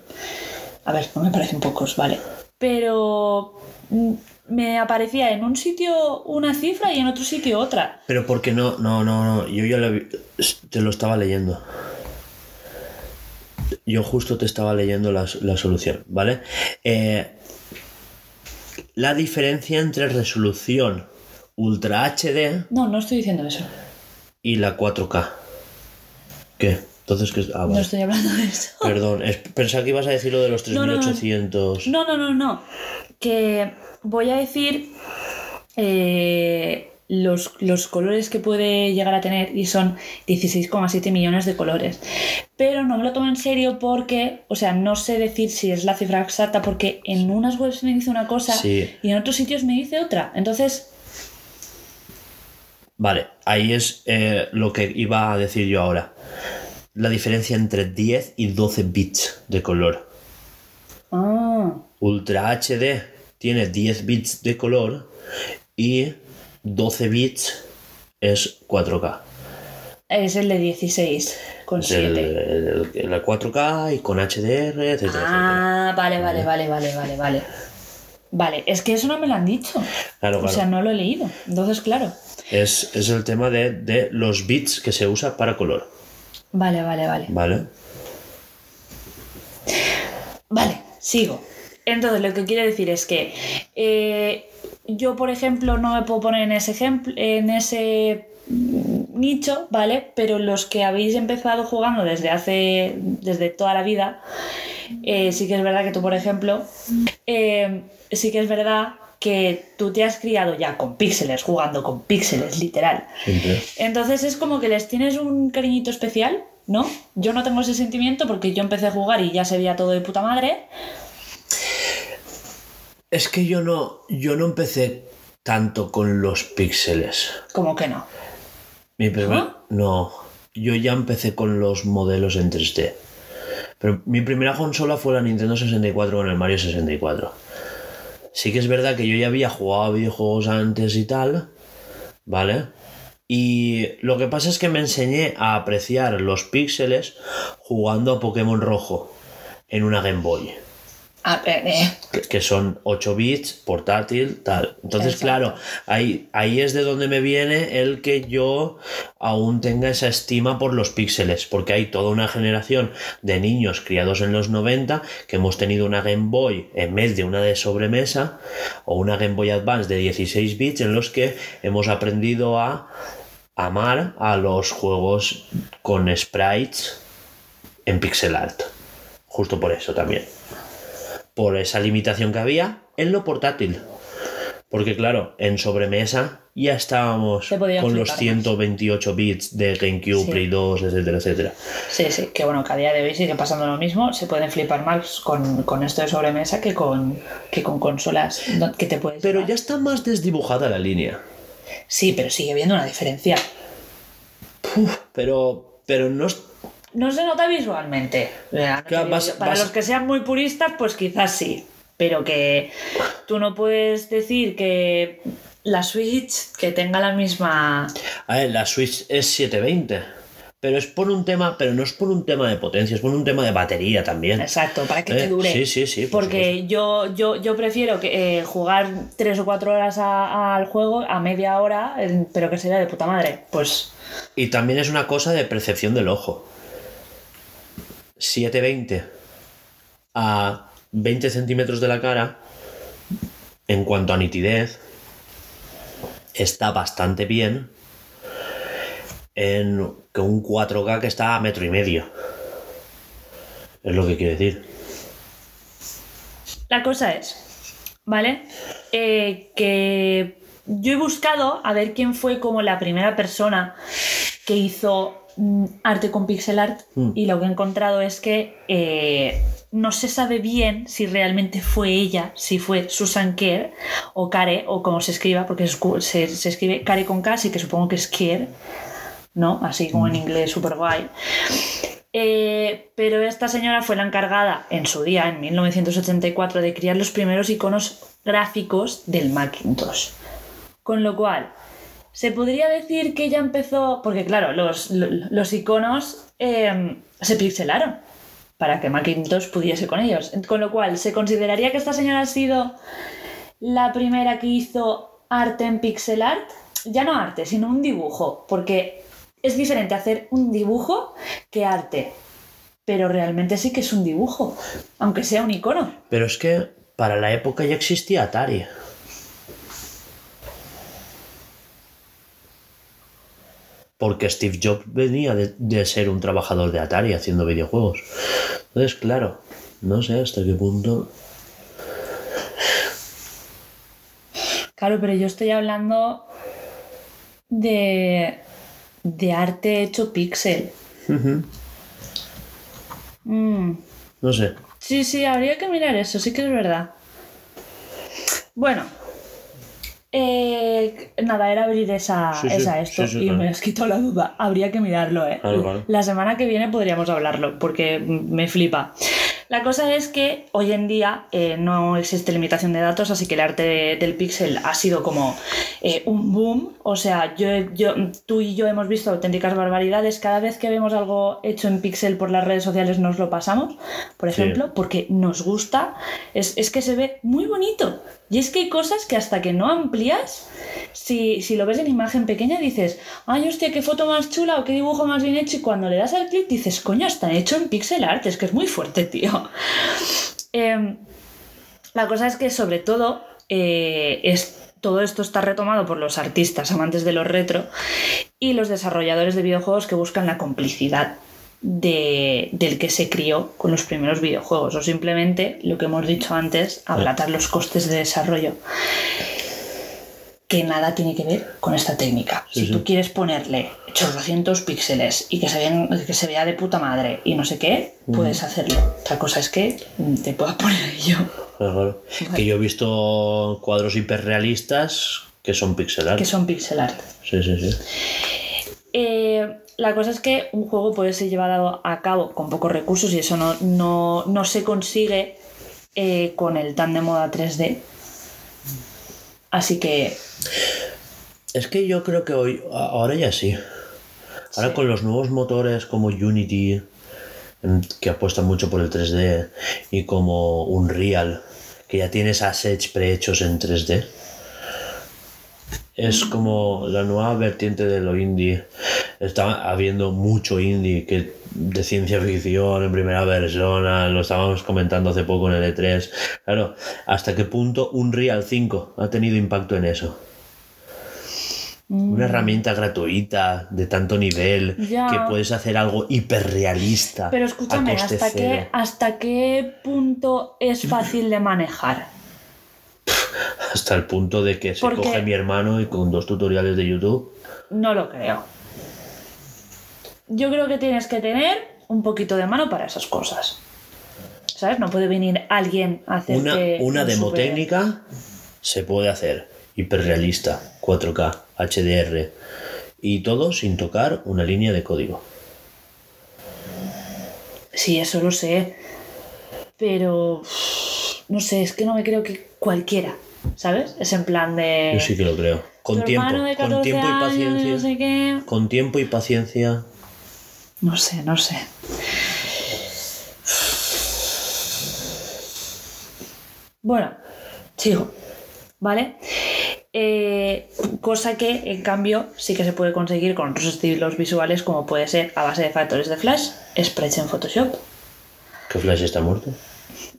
a ver, no me parecen pocos, ¿vale? Pero mm, me aparecía en un sitio una cifra y en otro sitio otra. Pero porque no, no, no, no, yo ya lo te lo estaba leyendo. Yo justo te estaba leyendo la, la solución, ¿vale? Eh, la diferencia entre resolución Ultra HD No, no estoy diciendo eso. y la 4K. ¿Qué? Entonces, ¿qué? Ah, No estoy hablando de eso. Perdón, es- pensaba que ibas a decir lo de los No, no, no. 3800. No, no, no, no. Que voy a decir eh, los, los colores que puede llegar a tener y son 16,7 millones de colores. Pero no me lo tomo en serio porque, o sea, no sé decir si es la cifra exacta porque en unas webs me dice una cosa Sí. y en otros sitios me dice otra. Entonces, Vale, ahí es eh, lo que iba a decir yo ahora. La diferencia entre 10 y 12 bits de color. Ah, Ultra HD tiene 10 bits de color y 12 bits es 4K. es el de 16 con Es el, 7. el- el 4K y con HDR, etcétera, etcétera. Ah, vale, vale, vale, vale, vale, vale. Vale, es que eso no me lo han dicho. Claro, O claro. sea, no lo he leído. Entonces, claro. Es, es el tema de, de los bits que se usa para color. Vale, vale, vale. ¿Vale? Vale, sigo. Entonces, lo que quiere decir es que eh, yo, por ejemplo, no me puedo poner en ese ejemplo, en ese nicho, ¿vale? Pero los que habéis empezado jugando desde hace, desde toda la vida, eh, sí que es verdad que tú, por ejemplo, eh, sí que es verdad que tú te has criado ya con píxeles, jugando con píxeles, literal. Entonces es como que les tienes un cariñito especial, ¿no? Yo no tengo ese sentimiento porque yo empecé a jugar y ya se veía todo de puta madre. Es que yo no, yo no empecé tanto con los píxeles. Como que no. Mi primer- ¿Ah? No, yo ya empecé con los modelos en 3D. Pero mi primera consola fue la Nintendo 64 con el Mario 64. Sí que es verdad que yo ya había jugado a videojuegos antes y tal, ¿vale? Y lo que pasa es que me enseñé a apreciar los píxeles jugando a Pokémon Rojo en una Game Boy Eh, que- que son 8 bits, portátil, tal. Entonces, Exacto. claro, ahí, ahí es de donde me viene el que yo aún tenga esa estima por los píxeles, porque hay toda una generación de niños criados en los 90 que hemos tenido una Game Boy en vez de una de sobremesa o una Game Boy Advance de 16 bits en los que hemos aprendido a amar a los juegos con sprites en pixel art. Justo por eso también por esa limitación que había en lo portátil. Porque claro, en sobremesa ya estábamos con los más. 128 bits de GameCube, Sí. Play 2, etcétera, etcétera. Sí, sí, que bueno, que a día de hoy sigue pasando lo mismo. Se pueden flipar más con, con esto de sobremesa que con, que con consolas que te puedes. Pero llevar. ya está más desdibujada la línea. Sí, pero sigue habiendo una diferencia. Pero, pero no es- No se nota visualmente. No Claro, vas- Para vas- los que sean muy puristas, pues quizás sí. Pero que tú no puedes decir que la Switch que tenga la misma. A ver, la Switch es 720. Pero es por un tema, pero no es por un tema de potencia, es por un tema de batería también. Exacto, para que Eh, te dure. sí, sí, sí, por Porque yo, yo, yo prefiero que, eh, jugar tres o cuatro horas a- al juego a media hora, eh, pero que sea de puta madre. Pues Y también es una cosa de percepción del ojo. 720 a 20 centímetros de la cara, en cuanto a nitidez, está bastante bien. En que un 4K que está a metro y medio. Es lo que quiero decir. La cosa es, ¿vale? Eh, que yo he buscado a ver quién fue como la primera persona que hizo arte con pixel art Mm. y lo que he encontrado es que eh, no se sabe bien si realmente fue ella, si fue Susan Kerr o Care o como se escriba, porque es se, se escribe Care con K, así que supongo que es Kerr, ¿no? Así como en inglés, super guay. Eh, pero esta señora fue la encargada en su día, en 1984, de crear los primeros iconos gráficos del Macintosh. Con lo cual, se podría decir que ella empezó, porque claro, los, lo- los iconos eh, se pixelaron para que Macintosh pudiese con ellos. Con lo cual, se consideraría que esta señora ha sido la primera que hizo arte en pixel art. Ya no arte, sino un dibujo, porque es diferente hacer un dibujo que arte. Pero realmente sí que es un dibujo, aunque sea un icono. Pero es que para la época ya existía Atari. Porque Steve Jobs venía de, de ser un trabajador de Atari haciendo videojuegos. Entonces, claro, no sé hasta qué punto. Claro, pero yo estoy hablando de, de arte hecho pixel. Mm, No sé. Sí, sí, habría que mirar eso, sí que es verdad. Bueno, Eh, nada, era abrir esa, Sí, sí, esa esto sí, sí, y claro. me has quitado la duda. Habría que mirarlo, ¿eh? Claro, claro. La semana que viene podríamos hablarlo porque me flipa. La cosa es que hoy en día eh, no existe limitación de datos, así que el arte de- del pixel ha sido como eh, un boom. O sea, yo, yo, tú y yo hemos visto auténticas barbaridades. Cada vez que vemos algo hecho en pixel por las redes sociales nos lo pasamos, por ejemplo, porque nos gusta. Es, es que se ve muy bonito. Y es que hay cosas que hasta que no amplías, si, si lo ves en imagen pequeña dices, ay, hostia, qué foto más chula o qué dibujo más bien hecho. Y cuando le das al clic dices, coño, está hecho en pixel art. Es que es muy fuerte, tío. Em, la cosa es que sobre todo eh, es, todo esto está retomado por los artistas amantes de lo retro y los desarrolladores de videojuegos que buscan la complicidad de- del que se crió con los primeros videojuegos o simplemente lo que hemos dicho antes, abaratar los costes de desarrollo que nada tiene que ver con esta técnica. Sí, si sí. tú quieres ponerle 800 píxeles y que se, vean- que se vea de puta madre y no sé qué, puedes hacerlo. Otra cosa es que te pueda poner yo. Claro, claro. Que yo he visto cuadros hiperrealistas que son pixel art. que son pixel art. Sí, sí, sí. Eh, la cosa es que un juego puede ser llevado a cabo con pocos recursos y eso no, no, no se consigue eh, con el tan de moda 3D. Así que Es que yo creo que hoy, ahora ya sí. Ahora Sí. con los nuevos motores como Unity, en- que apuestan mucho por el 3D, y como Unreal, que ya tienes assets prehechos en 3D. Es como la nueva vertiente de lo indie. Está habiendo mucho indie que de ciencia ficción en primera persona, lo estábamos comentando hace poco en el E3. Claro, ¿hasta qué punto Unreal 5 ha tenido impacto en eso? Una herramienta gratuita de tanto nivel Ya. que puedes hacer algo hiperrealista. Pero a escúchame, coste ¿hasta qué. ¿hasta qué punto es fácil de manejar? Hasta el punto de que se Porque- coge mi hermano y con dos tutoriales de YouTube. No lo creo. Yo creo que tienes que tener un poquito de mano para esas cosas. ¿Sabes? No puede venir alguien a hacer Una, una demo técnica se puede hacer hiperrealista, 4K, HDR y todo sin tocar una línea de código. Sí, eso lo sé. Pero. No sé, es que no me creo que cualquiera. ¿Sabes? Es en plan de. Yo sí que lo creo. Con tu tiempo, con 14 tiempo y años, paciencia. No sé qué. Con tiempo y paciencia. No sé, no sé. Bueno, sigo. ¿Vale? Eh, cosa que, en cambio, sí que se puede conseguir con otros estilos visuales, como puede ser a base de factores de flash, sprites en Photoshop, Que Flash está muerto.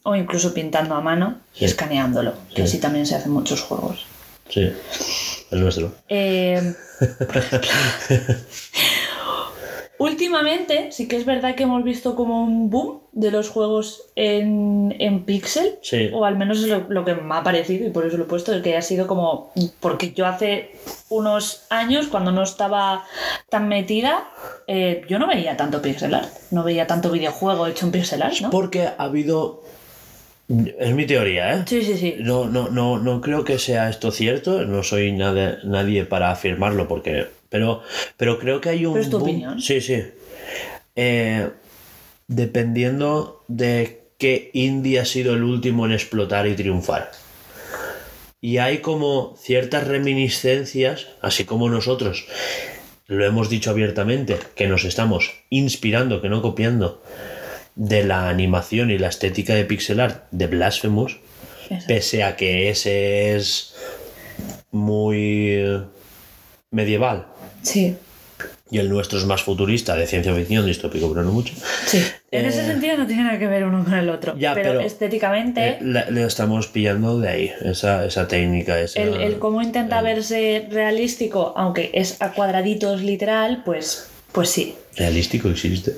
O incluso pintando a mano y escaneándolo, que Sí. así también se hacen muchos juegos. Sí, el nuestro. Eh, por ejemplo, últimamente sí que es verdad que hemos visto como un boom de los juegos en, en pixel, Sí. o al menos es lo, lo que me ha parecido y por eso lo he puesto, que ha sido como, porque yo hace unos años, cuando no estaba tan metida, eh, yo no veía tanto pixel art, no veía tanto videojuego hecho en pixel art, ¿no? Porque ha habido. Es mi teoría, ¿eh? Sí, sí, sí. No, no, no, no creo que sea esto cierto, no soy nada- nadie para afirmarlo, porque. Pero, pero creo que hay un. Pero es tu boom- opinión. Sí, sí. Eh, dependiendo de qué indie ha sido el último en explotar y triunfar. Y hay como ciertas reminiscencias, así como nosotros lo hemos dicho abiertamente, que nos estamos inspirando, que no copiando, de la animación y la estética de pixel art de Blasphemous, Eso. pese a que ese es muy eh, medieval Sí, y el nuestro es más futurista, de ciencia ficción, distópico, pero no mucho. sí. En Eh, ese sentido no tiene nada que ver uno con el otro. Ya, pero, pero, estéticamente... Eh, le estamos pillando de ahí, esa, esa técnica, esa... El, el cómo intenta verse realístico, aunque es a cuadraditos literal, pues, pues sí. Realístico existe.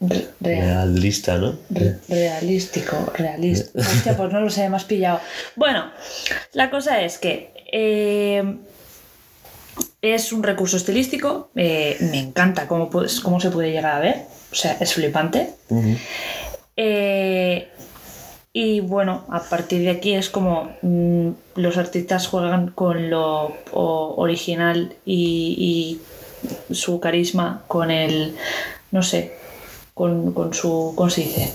Re- real- Realista, ¿no? re- realístico, realista. Hostia, pues no lo sé, has pillado. Bueno, la cosa es que eh, es un recurso estilístico. eh, me encanta cómo, cómo se puede llegar a ver. O sea, es flipante. Eh, Y bueno, a partir de aquí es como mm, los artistas juegan con lo o- original y, y su carisma con el, no sé, con, con su, ¿cómo se dice?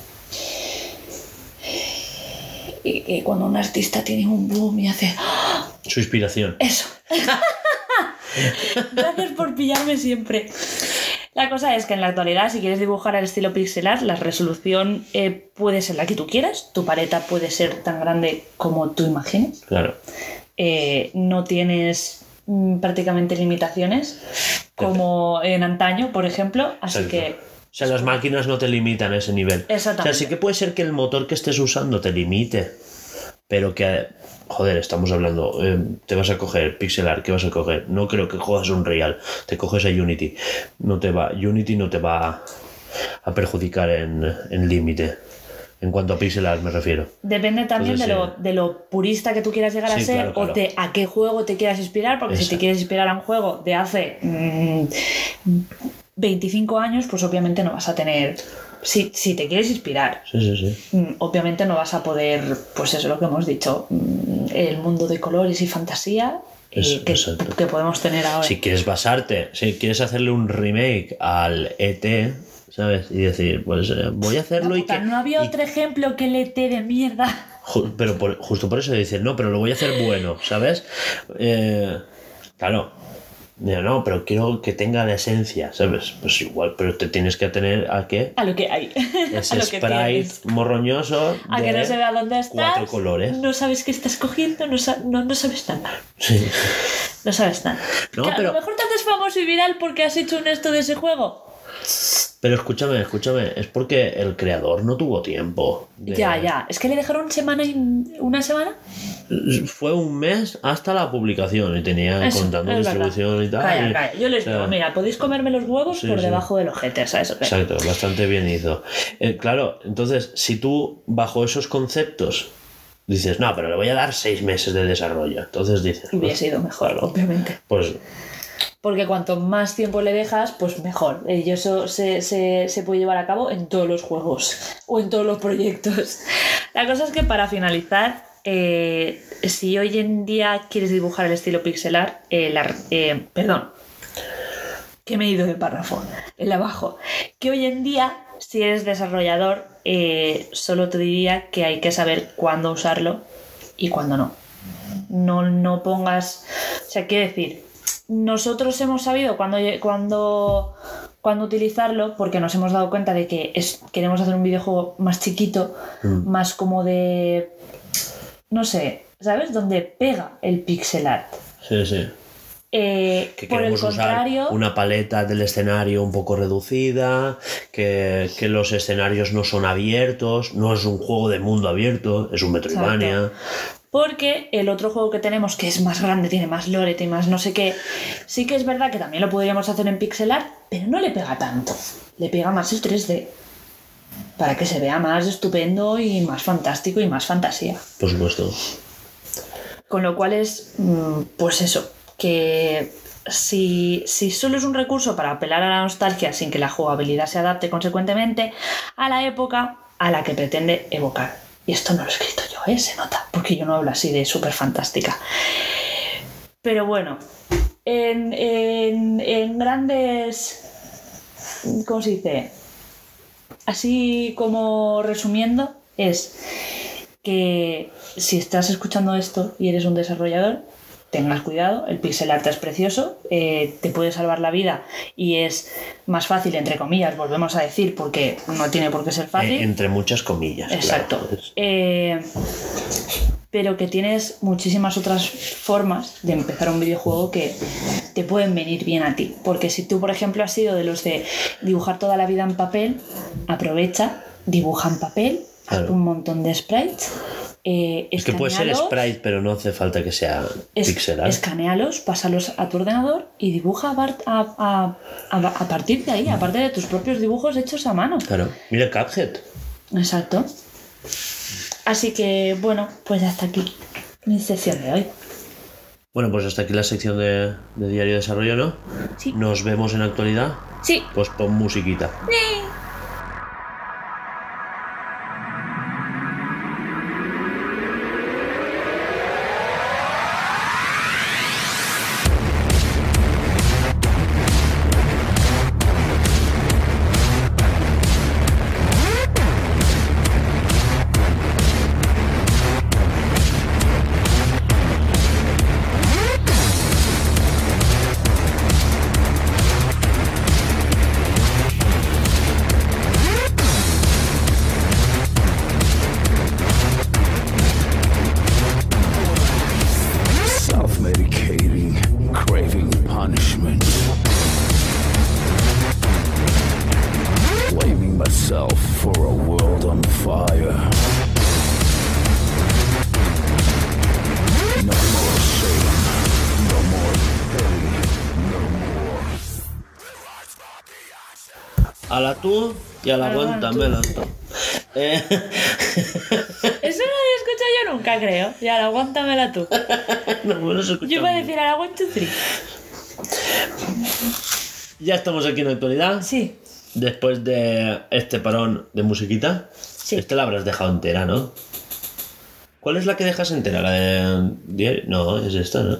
Y que cuando un artista tiene un boom y hace ¡ah! Su inspiración. eso. Gracias por pillarme siempre. La cosa es que en la actualidad, si quieres dibujar al estilo pixelar, la resolución eh, puede ser la que tú quieras. Tu paleta puede ser tan grande como tú imagines. Claro. Eh, no tienes mm, prácticamente limitaciones como en antaño, por ejemplo. Así Exacto. que O sea, las máquinas no te limitan a ese nivel. Exactamente. O sea, sí que puede ser que el motor que estés usando te limite, pero que, joder, estamos hablando, eh, te vas a coger pixelar, ¿qué vas a coger? No creo que juegas un Real, te coges a Unity. No te va, Unity no te va a perjudicar en, en límite. En cuanto a pixelar me refiero. Depende también Entonces, de, lo, eh, de lo purista que tú quieras llegar a ser claro, claro. o de a qué juego te quieras inspirar, porque si te quieres inspirar a un juego de hace mm, 25 años, pues obviamente no vas a tener... Si, si te quieres inspirar, Sí, sí, sí. mm, obviamente no vas a poder, pues eso es lo que hemos dicho, mm, el mundo de colores y fantasía eh, que, que podemos tener ahora. Si quieres basarte, si quieres hacerle un remake al ET, ¿sabes? Y decir, pues eh, voy a hacerlo y que... no había y- otro ejemplo que el ET de mierda. Ju- Pero por- justo por eso dicen, no, pero lo voy a hacer bueno, ¿sabes? Eh, claro. Digo, no, pero quiero que tenga la esencia, ¿sabes? Pues igual, pero te tienes que atener a qué? A lo que hay. a Ese lo que sprite tienes. morroñoso. A que no se vea dónde estás. Cuatro colores. No sabes qué estás cogiendo, no, no, no sabes nada. Sí. No sabes nada. No, Que A pero- lo mejor te haces famoso y viral porque has hecho un esto de ese juego. Pero escúchame, escúchame, es porque el creador no tuvo tiempo. de- Ya, ya. Es que le dejaron semana y una semana. Fue un mes hasta la publicación y tenía Eso, contando es verdad. distribución y tal. Calla, y- calla. Yo les o sea, digo, mira, podéis comerme los huevos Sí, por sí. debajo del ojete, ¿sabes? O sea, Exacto, bastante bien hizo. Eh, claro, entonces, si tú bajo esos conceptos dices, no, pero le voy a dar seis meses de desarrollo, entonces dices, Hubiese ido mejor, obviamente. pues Porque cuanto más tiempo le dejas, pues mejor. Y eso se, se, se puede llevar a cabo en todos los juegos o en todos los proyectos. La cosa es que para finalizar, eh, si hoy en día quieres dibujar el estilo pixelar, eh, eh, perdón, que me he ido de párrafo, el abajo, que hoy en día, si eres desarrollador, eh, solo te diría que hay que saber cuándo usarlo y cuándo no. No, no pongas, o sea, quiero decir, nosotros hemos sabido cuándo, cuándo, cuándo utilizarlo porque nos hemos dado cuenta de que es, queremos hacer un videojuego más chiquito, Mm. más como de, no sé, ¿sabes? Donde pega el pixel art. sí, sí. Eh, Que por el queremos contrario, usar una paleta del escenario un poco reducida, que, que los escenarios no son abiertos, no es un juego de mundo abierto, es un Metroidvania. Porque el otro juego que tenemos, que es más grande, tiene más lore, tiene más no sé qué, sí que es verdad que también lo podríamos hacer en pixel art, pero no le pega tanto. Le pega más el 3D. Para que se vea más estupendo y más fantástico y más fantasía. Por supuesto. Con lo cual es, mm, pues eso, que si, si solo es un recurso para apelar a la nostalgia sin que la jugabilidad se adapte consecuentemente a la época a la que pretende evocar. Y esto no lo he escrito yo, ¿eh? se nota, porque yo no hablo así de súper fantástica. Pero bueno, en, en, en grandes... ¿Cómo se dice? Así como resumiendo, es que si estás escuchando esto y eres un desarrollador, tengas cuidado, el pixel art es precioso, eh, te puede salvar la vida y es más fácil, entre comillas, volvemos a decir, porque no tiene por qué ser fácil. Eh, entre muchas comillas. Exacto. claro. Eh, pero que tienes muchísimas otras formas de empezar un videojuego que te pueden venir bien a ti. Porque si tú, por ejemplo, has sido de los de dibujar toda la vida en papel, aprovecha, dibuja en papel, haz Claro. un montón de sprites. Eh, Es que puede ser sprite, pero no hace falta que sea es- pixel art. Escanealos, pásalos a tu ordenador y dibuja a, a- a- partir de ahí, aparte de tus propios dibujos hechos a mano. Claro. Mira Cuphead. Exacto. Así que, bueno, pues hasta aquí mi sección de hoy. Bueno, pues hasta aquí la sección de, de Diario de Desarrollo, ¿no? Sí. Nos vemos en actualidad. Sí. Pues pon musiquita. Y a la A la aguántamela tú. Eh, Eso no lo había escuchado yo nunca, creo. Y ahora aguántamela tú. no me lo escuchado. Yo iba a decir ahora one, two, three. Ya estamos aquí en la actualidad. Sí. Después de este parón de musiquita. Sí. Este la habrás dejado entera, ¿no? ¿Cuál es la que dejas entera? ¿La de? No, es esta, ¿no?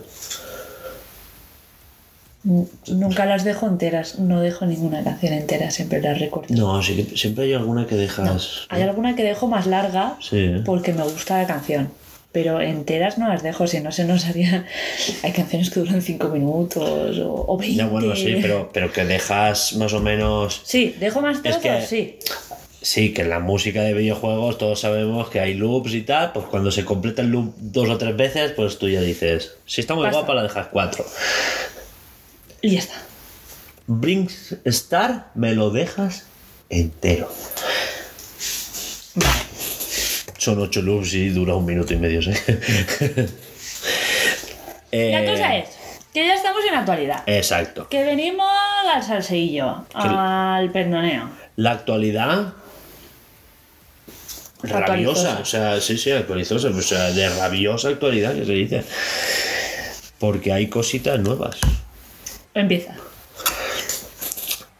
Nunca las dejo enteras. No dejo ninguna canción entera. Siempre las recorto. No, sí siempre hay alguna que dejas. Hay alguna que dejo más larga Sí. porque me gusta la canción. Pero enteras no las dejo, si no se nos haría. Hay canciones que duran 5 minutos o, o 20. Ya bueno, sí, pero, pero que dejas más o menos. Sí, dejo más Es trozos, que- sí. Sí, que en la música de videojuegos todos sabemos que hay loops y tal, pues cuando se completa el loop dos o tres veces, pues tú ya dices, si está muy Basta. guapa la dejas cuatro. Y ya está. Brinks Star me lo dejas entero. Vale. Son ocho loops y dura un minuto y medio, ¿sí? Eh, La cosa es que ya estamos en actualidad. Exacto. Que venimos al salseillo, al perdoneo. La actualidad... Rabiosa, o sea, sí, sí, actualizosa, o sea, de rabiosa actualidad que se dice. Porque hay cositas nuevas. Empieza.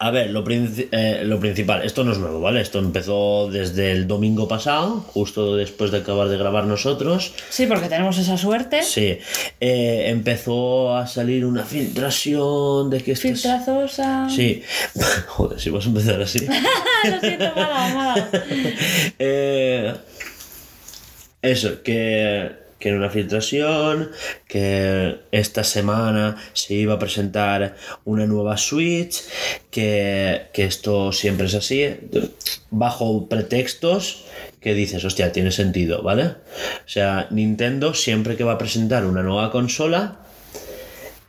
A ver, lo, princi- eh, lo principal, esto no es nuevo, ¿vale? Esto empezó desde el domingo pasado, justo después de acabar de grabar nosotros. Sí, porque tenemos esa suerte. Sí, eh, empezó a salir una filtración de que esto es- Filtrazosa. Sí, joder, si vas a empezar así. Lo siento, mala, mala. Eh, eso, que, que era una filtración, que esta semana se iba a presentar una nueva Switch, que, que esto siempre es así, bajo pretextos que dices, hostia, tiene sentido, ¿vale? O sea, Nintendo siempre que va a presentar una nueva consola,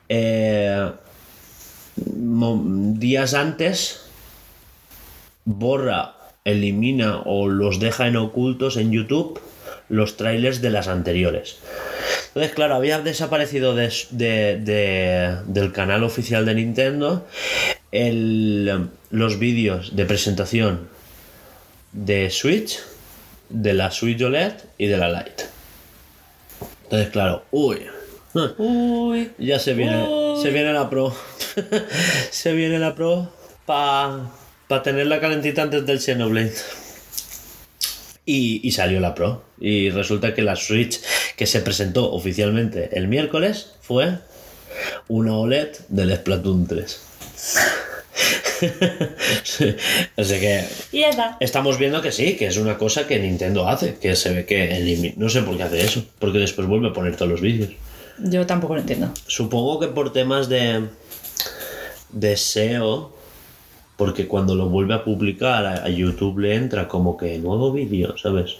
eh, días antes borra, elimina o los deja en ocultos en YouTube los trailers de las anteriores. Entonces, claro, había desaparecido de- de- de- del canal oficial de Nintendo el- los vídeos de presentación de Switch, de la Switch OLED y de la Lite. Entonces, claro, uy, Uy. ya se viene, Uy. se viene la Pro. se viene la Pro para tenerla calentita antes del Xenoblade. Y, y salió la Pro. Y resulta que la Switch que se presentó oficialmente el miércoles fue una OLED del Splatoon 3. Sí, Así que Y estamos viendo que sí, que es una cosa que Nintendo hace, que se ve que elimina. No sé por qué hace eso, porque después vuelve a poner todos los vídeos. Yo tampoco lo entiendo. Supongo que por temas de, de SEO, porque cuando lo vuelve a publicar a YouTube le entra como que nuevo vídeo, ¿sabes?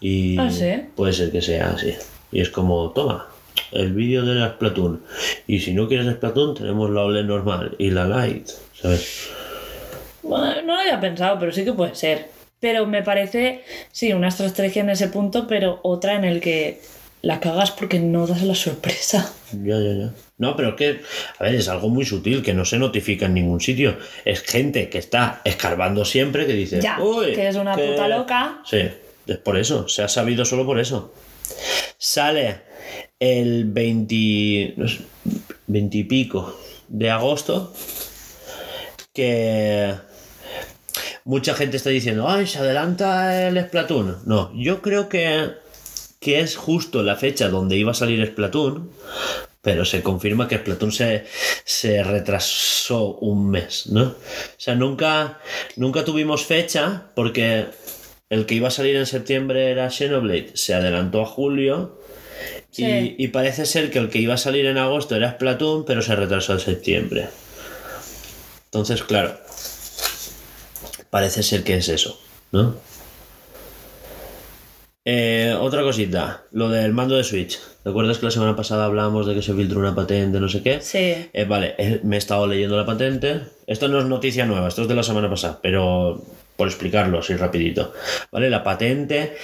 Y Ah, ¿sí? puede ser que sea así. Y es como, toma, el vídeo de la Splatoon. Y si no quieres Splatoon, tenemos la OLED normal y la Lite, ¿sabes? Bueno, no lo había pensado, pero sí que puede ser. Pero me parece, sí, una estrategia en ese punto, pero otra en el que la cagas porque no das la sorpresa. Ya, ya, ya. No, pero es que, a ver, es algo muy sutil que no se notifica en ningún sitio. Es gente que está escarbando siempre que dice, Ya, "Uy, que es una que-". puta loca. Sí, es por eso, se ha sabido solo por eso. Sale el 20, no sé, 20 y pico de agosto que mucha gente está diciendo, ay, se adelanta el Splatoon. No, yo creo que, que es justo la fecha donde iba a salir Splatoon, pero se confirma que Splatoon se, se retrasó un mes, ¿no? O sea, nunca, nunca tuvimos fecha porque el que iba a salir en septiembre era Xenoblade, se adelantó a julio. Sí. Y, y parece ser que el que iba a salir en agosto era Splatoon, pero se retrasó a septiembre. Entonces, claro, parece ser que es eso, ¿no? Eh, otra cosita, lo del mando de Switch. ¿Te acuerdas que la semana pasada hablábamos de que se filtró una patente, no sé qué? Sí. Eh, vale, eh, me he estado leyendo la patente. Esto no es noticia nueva, esto es de la semana pasada, pero por explicarlo así rapidito. Vale, la patente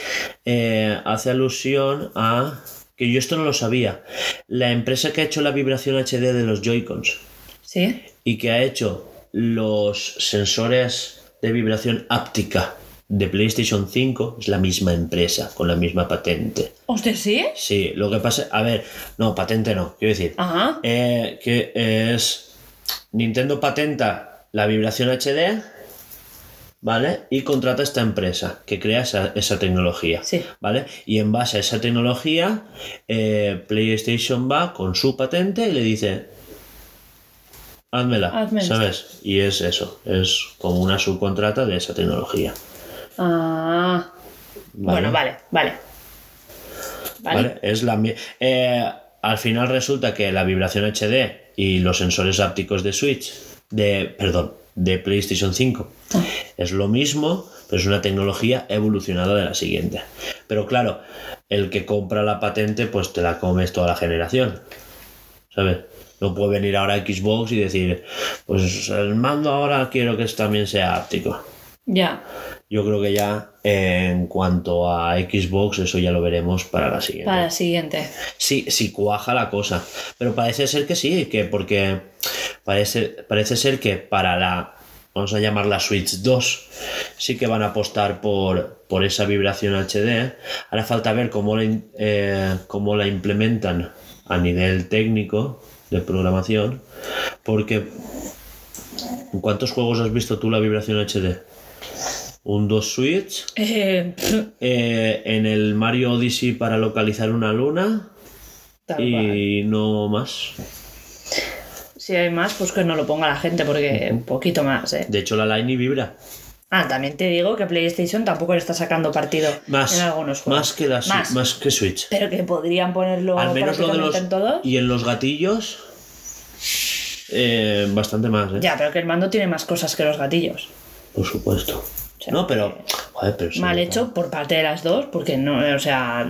eh, hace alusión a... Que yo esto no lo sabía. La empresa que ha hecho la vibración HD de los Joy-Cons Sí. y que ha hecho los sensores de vibración áptica de PlayStation 5 es la misma empresa, con la misma patente. ¿Usted sí? Sí, lo que pasa, a ver, no, patente no, quiero decir, Ajá. eh, que es Nintendo patenta la vibración HD, ¿vale? Y contrata a esta empresa que crea esa, esa tecnología, Sí. ¿vale? Y en base a esa tecnología, eh, PlayStation va con su patente y le dice, házmela, Hazme esto". ¿sabes? Y es eso, es como una subcontrata de esa tecnología. Ah. Bueno, vale, vale. Vale. ¿vale? Es la eh, al final resulta que la vibración HD y los sensores ápticos de Switch, de, perdón, de PlayStation 5, es lo mismo, pero es una tecnología evolucionada de la siguiente. Pero claro, el que compra la patente, pues te la comes toda la generación. ¿Sabes? No puede venir ahora Xbox y decir, pues el mando ahora quiero que también sea áptico. Ya. Yo creo que ya en cuanto a Xbox, eso ya lo veremos para la siguiente. Para la siguiente. Sí, sí cuaja la cosa. Pero parece ser que sí, que porque parece, parece ser que para la, vamos a llamarla Switch 2, sí que van a apostar por, por esa vibración HD. Hará falta ver cómo la, eh, cómo la implementan a nivel técnico de programación. Porque, ¿en cuántos juegos has visto tú la vibración HD? Un 2 Switch. Eh, eh, en el Mario Odyssey para localizar una luna. tal cual. Y no más. Si hay más, pues que no lo ponga la gente, porque un poquito más, ¿eh? De hecho, la Line vibra. Ah, también te digo que PlayStation tampoco le está sacando partido Más, en algunos juegos. más, que la, Más. más que Switch. Pero que podrían ponerlo Al menos lo de los. en todos. Y en los gatillos. eh, bastante más, ¿eh? Ya, pero que el mando tiene más cosas que los gatillos. Por supuesto. Sea, no, pero. Joder, pero sí, Mal hecho por parte de las dos, porque no, o sea,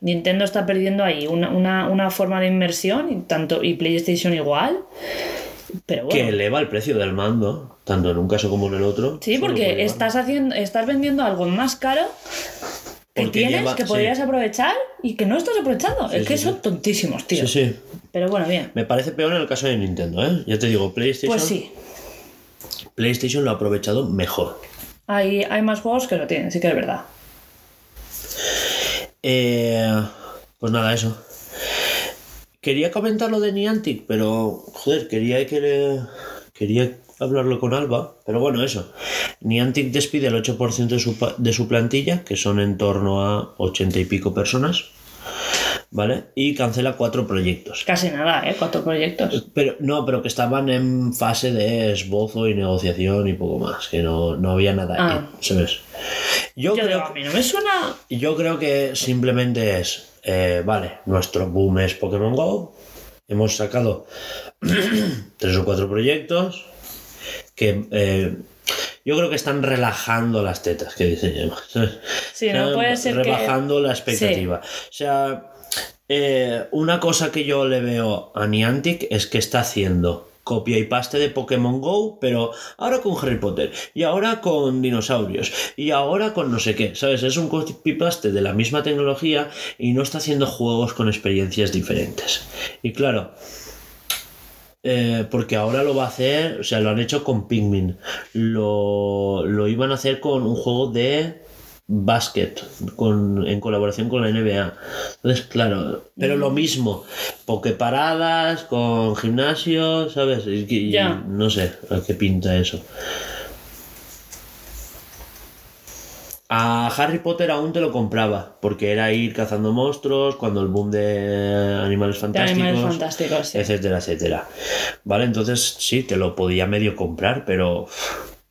Nintendo está perdiendo ahí una, una, una forma de inversión y tanto y PlayStation igual. Pero Que bueno. eleva el precio del mando, tanto en un caso como en el otro. Sí, porque estás haciendo, estás vendiendo algo más caro que Porque tienes, lleva- que sí. podrías aprovechar y que no estás aprovechando. es que sí. son tontísimos, tío. Sí, sí. Pero bueno, bien. Me parece peor en el caso de Nintendo, ¿eh? Ya te digo, PlayStation. Pues sí. PlayStation lo ha aprovechado mejor. Hay, más juegos que lo tienen, sí que es verdad. Eh, pues nada, eso. Quería comentar lo de Niantic, pero joder, quería quería hablarlo con Alba, pero bueno, eso. Niantic despide el 8% de su, de su plantilla, que son en torno a 80 y pico personas, ¿vale? Y cancela cuatro proyectos. Casi nada, ¿eh? Cuatro proyectos. Pero no, pero que estaban en fase de esbozo y negociación y poco más, que no, no había nada Ah. ahí, ¿sabes? Yo, Yo creo digo, a mí no me suena. yo creo que simplemente es, eh, vale, nuestro boom es Pokémon Go. Hemos sacado tres o cuatro proyectos que eh, yo creo que están relajando las tetas, que dice. Sí, no puede ser que- Rebajando la expectativa. O sea, eh, una cosa que yo le veo a Niantic es que está haciendo copia y paste de Pokémon Go, pero ahora con Harry Potter, y ahora con dinosaurios, y ahora con no sé qué, ¿sabes? Es un copy paste de la misma tecnología y no está haciendo juegos con experiencias diferentes. Y claro, eh, porque ahora lo va a hacer, o sea, lo han hecho con Pikmin, lo, lo iban a hacer con un juego de básquet con, en colaboración con la NBA. Entonces, claro, pero lo mismo, pokeparadas con gimnasio, ¿sabes? Y, no sé a qué pinta eso. A Harry Potter aún te lo compraba, porque era ir cazando monstruos cuando el boom de animales De fantásticos, animales fantásticos, sí. etcétera, etcétera. Vale, entonces sí, te lo podía medio comprar, pero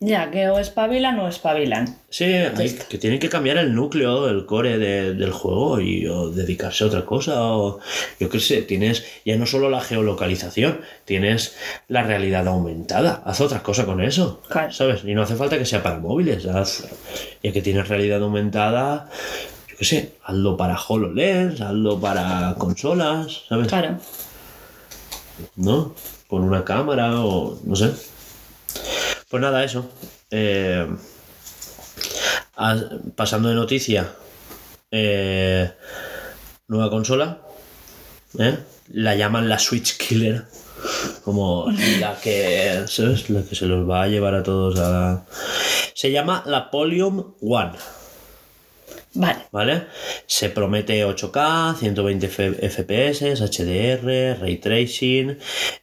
Ya, que o espabilan o espabilan. Sí, hay, que tienen que cambiar el núcleo, el core de- del juego y o dedicarse a otra cosa. O, yo qué sé, tienes ya no solo la geolocalización, tienes la realidad aumentada. Haz otra cosa con eso. Claro. ¿Sabes? Y no hace falta que sea para móviles. Haz, ya que tienes realidad aumentada, yo qué sé, hazlo para HoloLens, hazlo para consolas, ¿sabes? Claro. ¿no? Con una cámara o no sé. Pues nada, eso. Eh, pasando de noticia, eh, nueva consola. ¿eh? La llaman la Switch Killer. Como la que, ¿sabes? La que se los va a llevar a todos a. Se llama la Polium One. Vale. ¿Vale? Se promete 8K, 120 F- FPS, HDR, Ray Tracing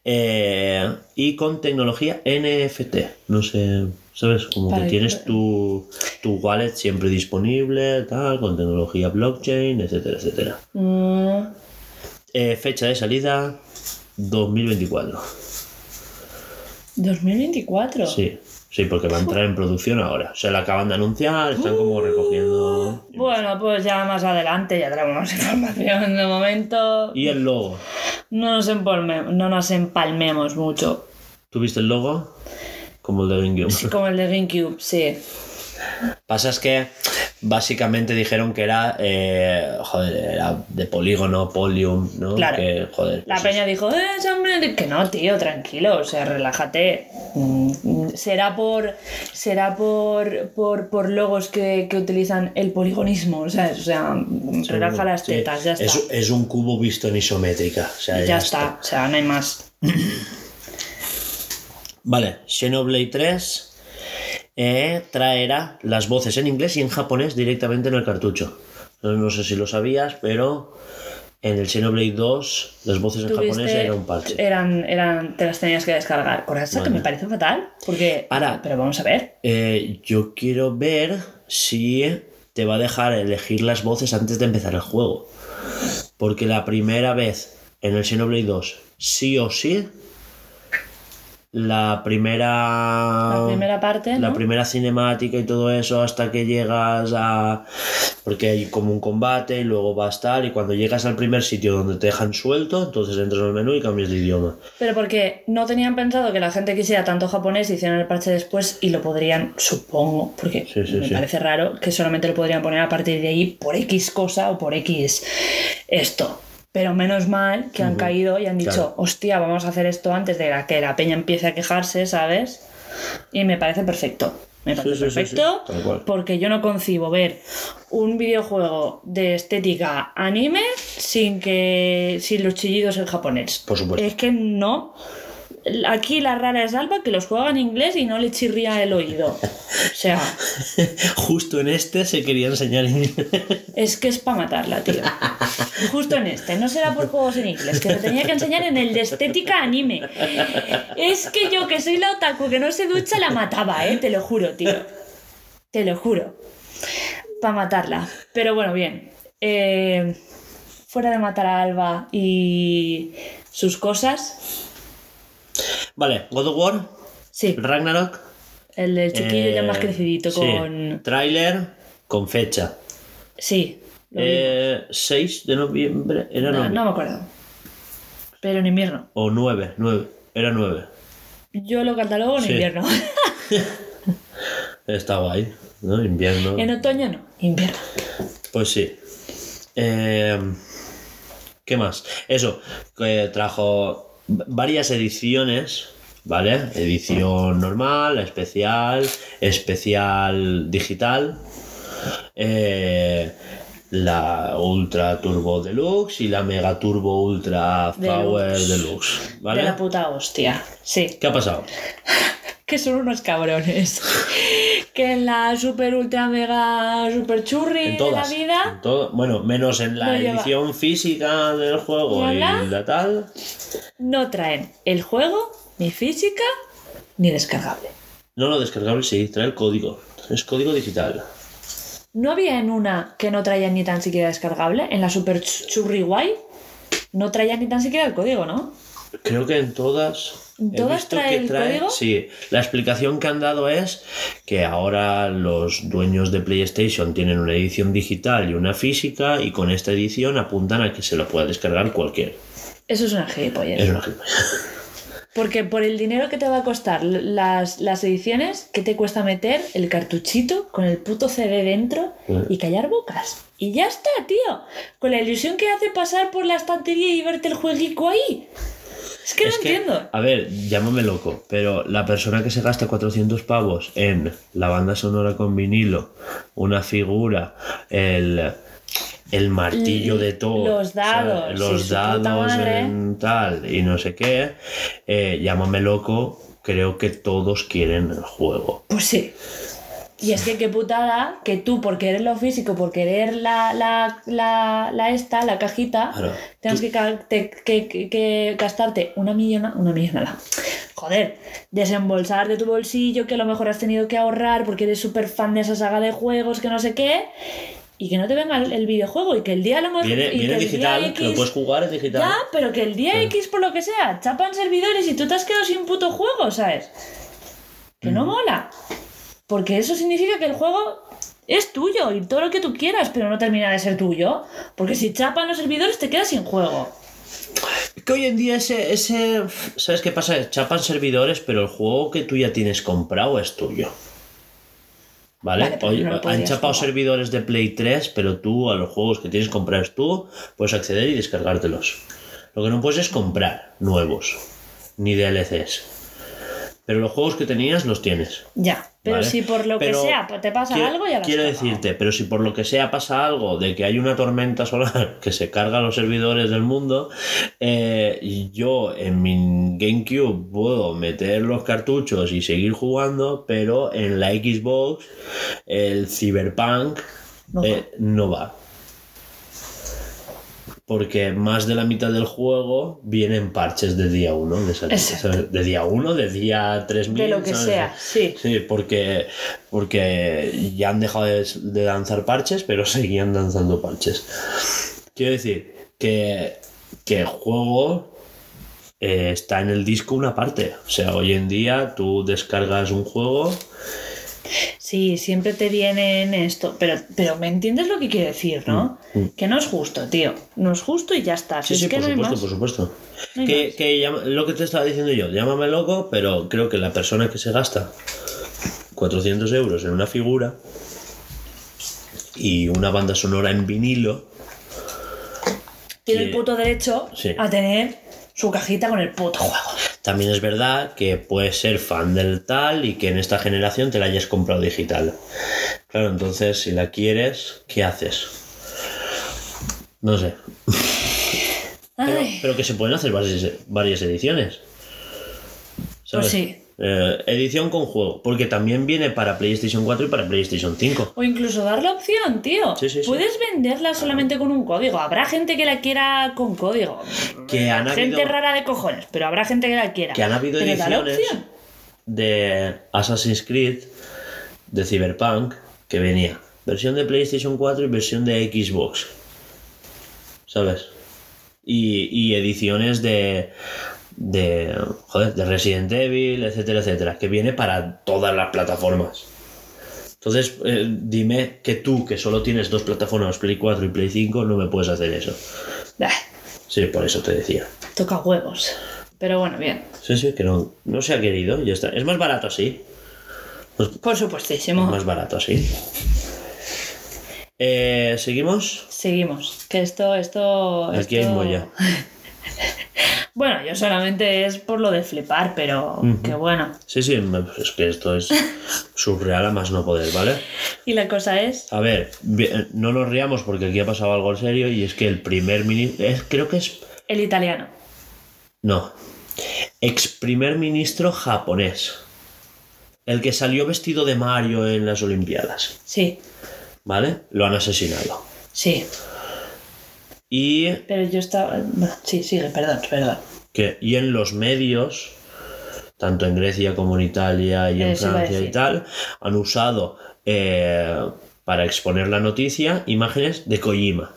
eh, y con tecnología NFT. No sé, ¿sabes? Como Para que que- tienes tu, tu wallet siempre disponible, tal, con tecnología blockchain, etcétera, etcétera. Mm, Eh, fecha de salida 2024. 2024. Sí, sí, porque va a entrar en producción ahora. Se la acaban de anunciar, están como recogiendo. Bueno, pues ya más adelante ya traemos más información. De momento Y el logo. no nos, empalme- no nos empalmemos mucho. ¿Tuviste el logo? Como el de GameCube. Sí, como el de GameCube, sí. Pasa es que básicamente dijeron que era, eh, joder, era de polígono, polium, ¿no? Claro. Que, joder, La pues peña dijo, eh, hombre de-". que no, tío, tranquilo, o sea, relájate. Mm, Será por será por, por, por logos que, que utilizan el poligonismo, ¿sabes? O sea, relaja las sí, tetas, ya está. Es, es un cubo visto en isométrica. O sea, ya, ya, está. o sea, no hay más. Vale, Xenoblade 3 eh, traerá las voces en inglés y en japonés directamente en el cartucho. No sé si lo sabías, pero en el Xenoblade 2 las voces en japonés Tuviste- era un parche. Eran, eran, te las tenías que descargar. Por eso que me parece fatal. Porque. Ahora- pero vamos a ver. Eh, yo quiero ver si te va a dejar elegir las voces antes de empezar el juego. Porque la primera vez en el Xenoblade 2, sí o sí, la primera. La primera parte. La primera cinemática y todo eso hasta que llegas a... Porque hay como un combate y luego va a estar y cuando llegas al primer sitio donde te dejan suelto, entonces entras al menú y cambias de idioma. Pero porque no tenían pensado que la gente quisiera tanto japonés, hicieron el parche después y lo podrían, supongo, porque Sí, sí, me sí. parece raro que solamente lo podrían poner a partir de ahí por X cosa o por X esto. Pero menos mal que han caído y han dicho, Claro. hostia, vamos a hacer esto antes de la- que la peña empiece a quejarse, ¿sabes? Y me parece perfecto. Me parece sí, sí, sí, perfecto porque yo no concibo ver un videojuego de estética anime sin que sin los chillidos en japonés. Por supuesto. Es que no. Aquí la rara es Alba que los juega en inglés y no le chirría el oído. O sea, Justo en este se quería enseñar inglés. es que es para matarla, tío. Justo en este, no será por juegos en inglés, que me tenía que enseñar en el de estética anime. Es que yo, que soy la otaku que no se ducha, la mataba, ¿eh? Te lo juro, tío. Te lo juro. Para matarla. Pero bueno, bien. Eh, fuera de matar a Alba y sus cosas, Vale, God of War, sí, Ragnarok. el del chiquillo ya eh, más crecidito sí, con... Tráiler con fecha. Sí. Eh, 6 de noviembre. Era no, noviembre. no me acuerdo. Pero en invierno. O 9, 9. Era 9. Yo lo catalogo en Sí. invierno. Está guay, ¿no? Invierno. en otoño no, invierno. Pues sí. Eh, ¿Qué más? Eso, que trajo varias ediciones, ¿vale? Edición normal, especial, especial digital, eh, la Ultra Turbo Deluxe y la Mega Turbo Ultra Power Deluxe. Deluxe, De ¿vale? la puta hostia. Sí. ¿Qué ha pasado? Que son unos cabrones. Que en la super ultra mega super churri En de la vida. en todo- bueno, menos en la lleva- edición física del juego y ¿Hola? la tal. no traen el juego, ni física, ni descargable. No, lo descargable sí, trae el código. Es código digital. ¿No había en una que no traía ni tan siquiera descargable? En la Super Ch- Churri Guay no traía ni tan siquiera el código, ¿no? Creo que en todas. ¿En he todas trae que el código? Sí, la explicación que han dado es que ahora los dueños de PlayStation tienen una edición digital y una física y con esta edición apuntan a que se lo pueda descargar cualquiera. Eso es una gilipollez. Es una gilipollez. Porque por el dinero que te va a costar las, las ediciones, ¿qué te cuesta meter el cartuchito con el puto CD dentro y callar bocas? Y ya está, tío. Con la ilusión que hace pasar por la estantería y verte el jueguico ahí. Es que no que, entiendo. a ver, llámame loco, pero la persona que se gasta 400 pavos en la banda sonora con vinilo, una figura, el el martillo de todo. Los dados, Los dados en tal y no sé qué. eh, llámame loco, creo que todos quieren el juego. Pues sí. Y es que qué putada que tú, por querer lo físico, por querer la, la, la, la esta, la cajita, Claro. tengas que, te- que, que- que gastarte una millona, una millonada. Joder, desembolsar de tu bolsillo, que a lo mejor has tenido que ahorrar porque eres súper fan de esa saga de juegos, que no sé qué, y que no te venga el, el videojuego y que el día lo mejor. Viene, y viene digital, que lo X- puedes jugar en digital. Ya, pero que el día X, por lo que sea, chapan servidores y tú te has quedado sin puto juego, ¿sabes? Que no mola. Porque eso significa que el juego es tuyo y todo lo que tú quieras, pero no termina de ser tuyo. Porque si chapan los servidores te quedas sin juego. Que hoy en día ese, ese. ¿Sabes qué pasa? Chapan servidores, pero el juego que tú ya tienes comprado es tuyo. ¿Vale? No han chapado jugar. servidores de Play 3, pero tú a los juegos que tienes comprados tú puedes acceder y descargártelos. Lo que no puedes es comprar nuevos, ni DLCs. Pero los juegos que tenías los tienes. Ya. Pero ¿vale? si por lo Pero que sea te pasa quiero- algo, ya lo Quiero decirte, pero si por lo que sea pasa algo de que hay una tormenta solar que se carga los servidores del mundo, eh, yo en mi GameCube puedo meter los cartuchos y seguir jugando, pero en la Xbox el Cyberpunk No va. eh, no va. Porque más de la mitad del juego vienen parches de día 1, de. ¿sabes? de día 1, de día 3000. De lo que ¿sabes? sea, sí. Sí, porque, porque ya han dejado de, de lanzar parches, pero seguían lanzando parches. Quiero decir que, que el juego eh, está en el disco una parte. O sea, hoy en día tú descargas un juego. Sí, siempre te vienen esto. Pero, pero ¿me entiendes lo que quiere decir, no? Que no es justo, tío. No es justo y ya está. Sí, sí, que por no supuesto, por supuesto. No Que, más. que llama- lo que te estaba diciendo yo, llámame loco, pero creo que la persona que se gasta 400 euros en una figura y una banda sonora en vinilo, Tiene que- el puto derecho Sí. a tener su cajita con el puto juego. También es verdad que puedes ser fan del tal y que en esta generación te la hayas comprado digital. Claro, entonces si la quieres, ¿qué haces? No sé. Pero, que se pueden hacer varias, varias ediciones. pues sí. Eh, edición con juego, porque también viene para PlayStation 4 y para PlayStation 5. O incluso dar la opción, tío. Sí, sí, sí. Puedes venderla solamente con un código. Habrá gente que la quiera con código. Que han gente habido- rara de cojones, pero habrá gente que la quiera. Que han habido pero ediciones de Assassin's Creed, de Cyberpunk, que venía versión de PlayStation 4 y versión de Xbox. ¿Sabes? Y, y ediciones de, de, joder, de Resident Evil, etcétera, etcétera, que viene para todas las plataformas. Entonces, eh, dime que tú, que solo tienes dos plataformas, Play 4 y Play 5, no me puedes hacer eso. Bah, Sí, por eso te decía. toca huevos. Pero bueno, bien. Sí, sí, que no, no se ha querido, ya está. Es más barato así. Por supuestísimo. Más barato así. Eh, ¿Seguimos? Seguimos. Que esto, esto. Aquí hay molla. Bueno, yo solamente es por lo de flipar, pero que bueno. Sí, sí, es que esto es surreal a más no poder, ¿vale? Y la cosa es. A ver, bien, no nos riamos porque aquí ha pasado algo serio y es que el primer ministro, creo que es, El italiano. no, ex primer ministro japonés, el que salió vestido de Mario en las Olimpiadas, Sí, ¿vale? Lo han asesinado. sí. Y Pero yo estaba. Sí, sigue, perdón, perdón. Que y en los medios tanto en Grecia como en Italia y en Eso Francia y tal han usado eh, para exponer la noticia imágenes de Kojima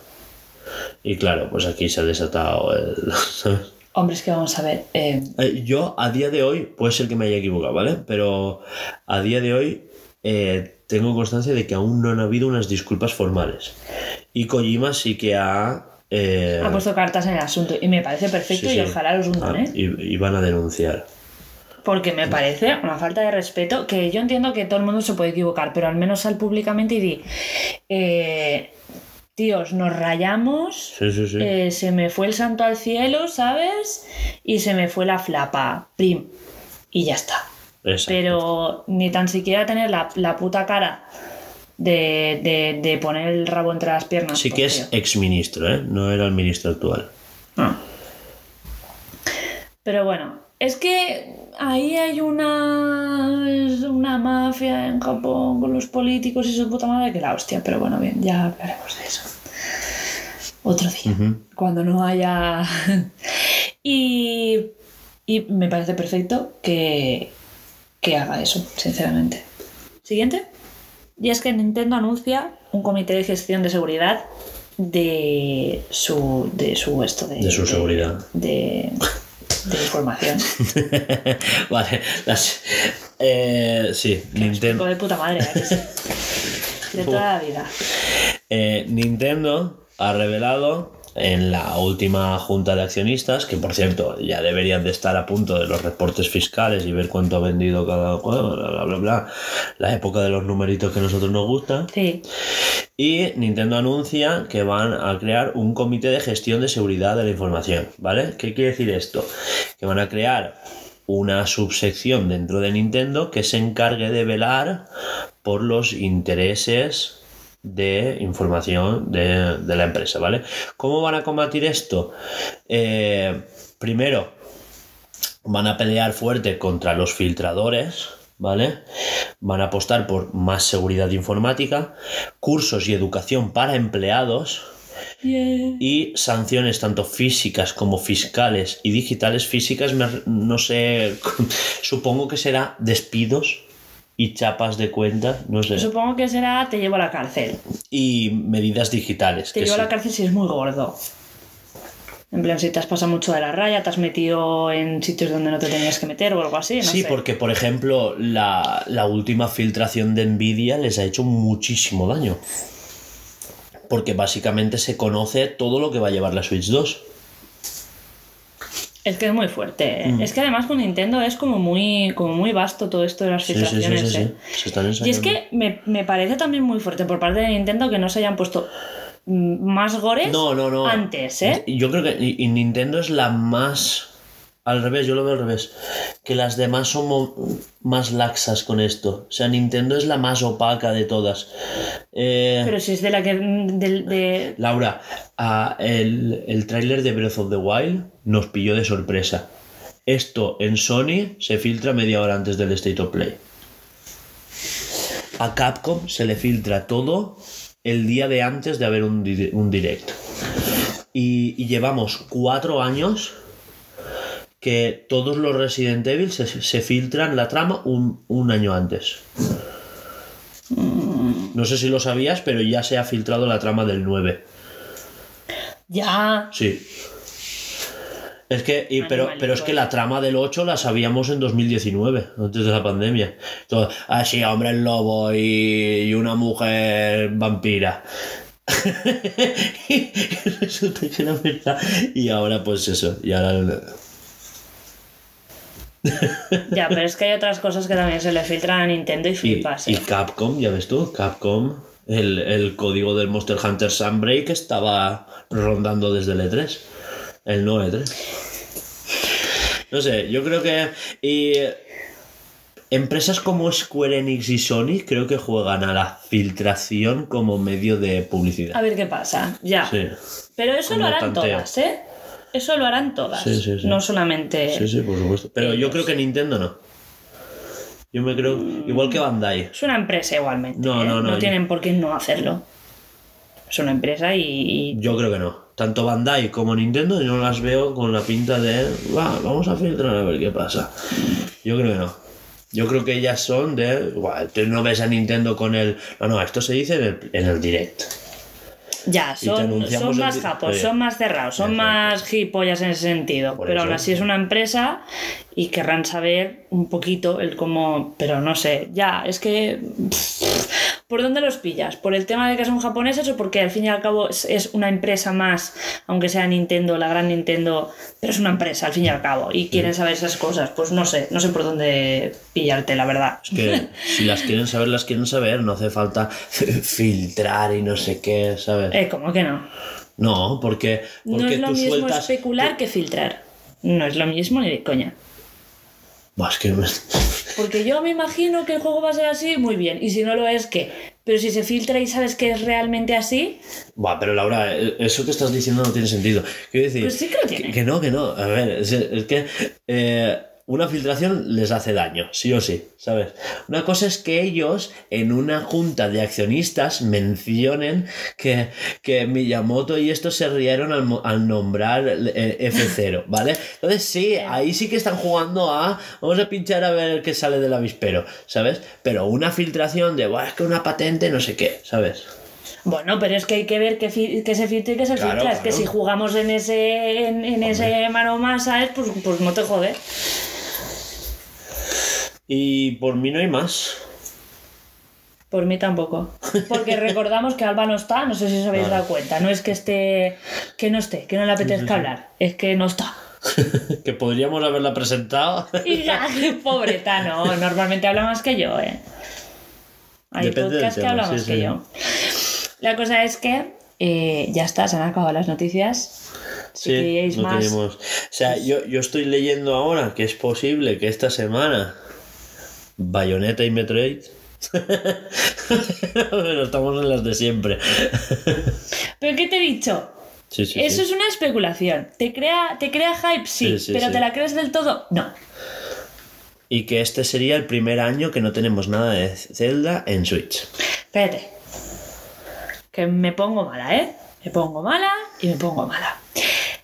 y claro pues aquí se ha desatado el. Hombre, es que vamos a ver. eh, Eh, yo a día de hoy puede ser que me haya equivocado vale pero a día de hoy eh, tengo constancia de que aún no han habido unas disculpas formales y Kojima sí que ha eh, ha puesto cartas en el asunto y me parece perfecto sí, y ojalá los hundan, Ah, ¿eh? y, y van a denunciar Porque me parece una falta de respeto que yo entiendo que todo el mundo se puede equivocar, pero al menos sal públicamente y di, eh, tíos, nos rayamos, sí sí sí eh, se me fue el santo al cielo, ¿sabes? Y se me fue la flapa, prim, y ya está. Exacto. Pero ni tan siquiera tener la, la puta cara de, de, de poner el rabo entre las piernas. Sí que es exministro, ¿eh? No era el ministro actual. Ah. Pero bueno, es que ahí hay una, una mafia en Japón con los políticos y su puta madre que la hostia. Pero bueno, bien, ya hablaremos de eso. Otro día, cuando no haya... y, y me parece perfecto que, que haga eso, sinceramente. Siguiente. Y es que Nintendo anuncia un comité de gestión de seguridad de su de su esto de, De su seguridad. de, de información vale, las... eh, sí, Nintendo. de puta madre ¿a que sí? de toda la vida Eh, Nintendo ha revelado en la última junta de accionistas, que por cierto ya deberían de estar a punto de los reportes fiscales y ver cuánto ha vendido cada bla, bla, bla, bla, la época de los numeritos que a nosotros nos gusta. sí Y Nintendo anuncia que van a crear un comité de gestión de seguridad de la información, ¿vale? ¿Qué quiere decir esto? Que van a crear una subsección dentro de Nintendo que se encargue de velar por los intereses de información de, de la empresa, ¿vale? ¿Cómo van a combatir esto? Eh, primero, van a pelear fuerte contra los filtradores, ¿vale? Van a apostar por más seguridad informática, cursos y educación para empleados Yeah. y sanciones tanto físicas como fiscales y digitales. Físicas, no sé, supongo que será despidos y chapas de cuenta, no sé, supongo que será te llevo a la cárcel y medidas digitales. te que llevo a la cárcel si es muy gordo en plan si te has pasado mucho de la raya te has metido en sitios donde no te tenías que meter o algo así no Sí, sé. porque por ejemplo la, la última filtración de Nvidia les ha hecho muchísimo daño. Porque básicamente se conoce todo lo que va a llevar la Switch 2. Es que es muy fuerte. ¿eh? Mm. Es que además con Nintendo es como muy, como muy vasto todo esto de las Sí, filtraciones. sí, sí. ¿eh? Se están Y es que me, me parece también muy fuerte por parte de Nintendo que no se hayan puesto mm, más gores No, no, no. antes, ¿eh? Yo creo que y- Nintendo es la más. Al revés, yo lo veo al revés. Que las demás son más laxas con esto. O sea, Nintendo es la más opaca de todas. Eh, Pero si es de la que. de, Laura, ah, el, el tráiler de Breath of the Wild nos pilló de sorpresa. Esto en Sony se filtra media hora antes del State of Play. A Capcom se le filtra todo el día de antes de haber un, di- un direct. Y, y llevamos cuatro años que todos los Resident Evil se, se filtran la trama un, un año antes. No sé si lo sabías, pero ya se ha filtrado la trama del 9. Ya. Sí. Es que, y- pero, pero es que la trama del 8 la sabíamos en 2019, antes de la pandemia. Todo, ah, sí, hombre el lobo y, y una mujer vampira. y resulta que era verdad. Y ahora, pues eso. Y ahora. Ya, pero es que hay otras cosas que también se le filtran a Nintendo y Y, flipas. y ¿eh? Capcom, ya ves tú, Capcom, el, el código del Monster Hunter Sunbreak estaba rondando desde el E3. El no E3. No sé, yo creo que. Y empresas como Square Enix y Sony creo que juegan a la filtración como medio de A publicidad. ver qué pasa. Ya. Sí, Pero eso Como lo harán tanteo. todas, ¿eh? Eso lo harán todas. Sí, sí, sí. No solamente. sí, sí, por supuesto. Pero yo creo que Nintendo no. Yo me creo. Igual que Bandai. Es una empresa igualmente. No, ¿eh? no, no, yo- tienen por qué no hacerlo. Es una empresa y- Yo creo que no. Tanto Bandai como Nintendo yo no las veo con la pinta de "Va, vamos a filtrar a ver qué pasa. Yo creo que no. Yo creo que ellas son de. "Buah, tú no ves a Nintendo con el. No, no, esto se dice en el, en el direct. Ya, son, el más di- japos, Oye. son más cerrados, son Exacto. más gilipollas en ese sentido. Por pero eso. aún así es una empresa y querrán saber un poquito el cómo. Pero no sé, ya, es que. ¿Por dónde los pillas? ¿Por el tema de que son japoneses o porque al fin y al cabo es, es una empresa más, aunque sea Nintendo, la gran Nintendo, pero es una empresa al fin y al cabo y quieren saber esas cosas? Pues no sé, no sé por dónde pillarte, la verdad. Es que si las quieren saber, las quieren saber. No hace falta filtrar y no sé qué, ¿sabes? Eh, ¿cómo que no? No, porque, porque no es lo tú mismo sueltas. especular que filtrar. No es lo mismo ni de coña. Es que Porque yo me imagino que el juego va a ser así, muy bien. Y si no lo es, ¿qué? Pero si se filtra y sabes que es realmente así, Buah, pero Laura, eh, eso que estás diciendo no tiene sentido. Quiero decir, Pues sí que lo tiene. que, no, que no. A ver, es, es que eh, una filtración les hace daño, sí o sí, ¿sabes? Una cosa es que ellos en una junta de accionistas mencionen que, que Miyamoto y estos se rieron al, al nombrar eh, F0, ¿vale? Entonces sí, ahí sí que están jugando a vamos a pinchar a ver qué sale del avispero, ¿sabes? Pero una filtración de, Buah, es que una patente, no sé qué, ¿sabes? bueno, pero es que hay que ver que, se filtra y que se Claro, filtra. Es que si jugamos en ese, en, en ese mano más, ¿sabes? Pues, pues no te jode. Y por mí no hay más. Por mí tampoco. Porque recordamos que Alba no está, no sé si os habéis dado cuenta. No es que esté, que no esté, que no le apetezca hablar, es que no está. que podríamos haberla presentado. Pobreta, no. Normalmente habla más que yo, ¿eh? Hay Depende podcast que habla sí, más sí. que yo. La cosa es que eh, ya está, se han acabado las noticias. Si queríais no más. tenemos. O sea, yo, yo estoy leyendo ahora que es posible que esta semana Bayonetta y Metroid. Pero estamos en las de siempre. ¿Pero qué te he dicho? Sí, sí, Eso sí. es una especulación. ¿Te crea, ¿Te crea hype? Sí, pero. ¿te la crees del todo? No. Y que este sería el primer año que no tenemos nada de Zelda en Switch. Espérate. Que me pongo mala, ¿eh? Me pongo mala y me pongo mala.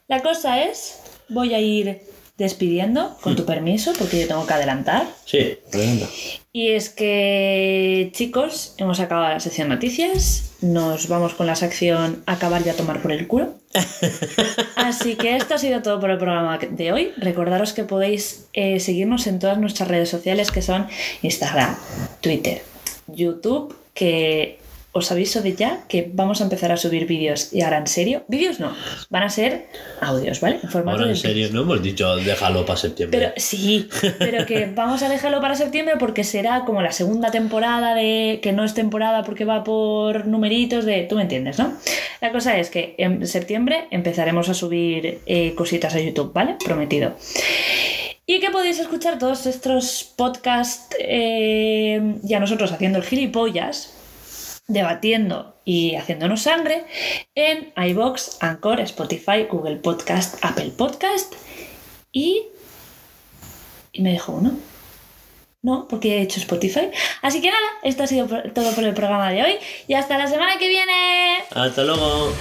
La cosa es, voy a ir despidiendo, con tu permiso, porque yo tengo que adelantar. Sí, pregunta. Y es que, chicos, hemos acabado la sección noticias. Nos vamos con la sección acabar y a tomar por el culo. Así que esto ha sido todo por el programa de hoy. Recordaros que podéis eh, seguirnos en todas nuestras redes sociales que son Instagram, Twitter, YouTube, que os aviso de ya que vamos a empezar a subir vídeos. Y ahora en serio, vídeos no, van a ser audios, ¿vale? En formato Ahora en serio, no hemos dicho déjalo para septiembre. pero sí, pero que vamos a dejarlo para septiembre porque será como la segunda temporada de que no es temporada porque va por numeritos de tú me entiendes, ¿no? La cosa es que en septiembre empezaremos a subir eh, cositas a YouTube, ¿vale? Prometido. Y que podéis escuchar todos estos podcasts eh, y a nosotros haciendo el gilipollas, debatiendo y haciéndonos sangre en iBox, Anchor, Spotify, Google Podcast, Apple Podcast y y me dejó uno. No, porque he hecho Spotify. Así que nada, esto ha sido todo por el programa de hoy. Y hasta la semana que viene. Hasta luego.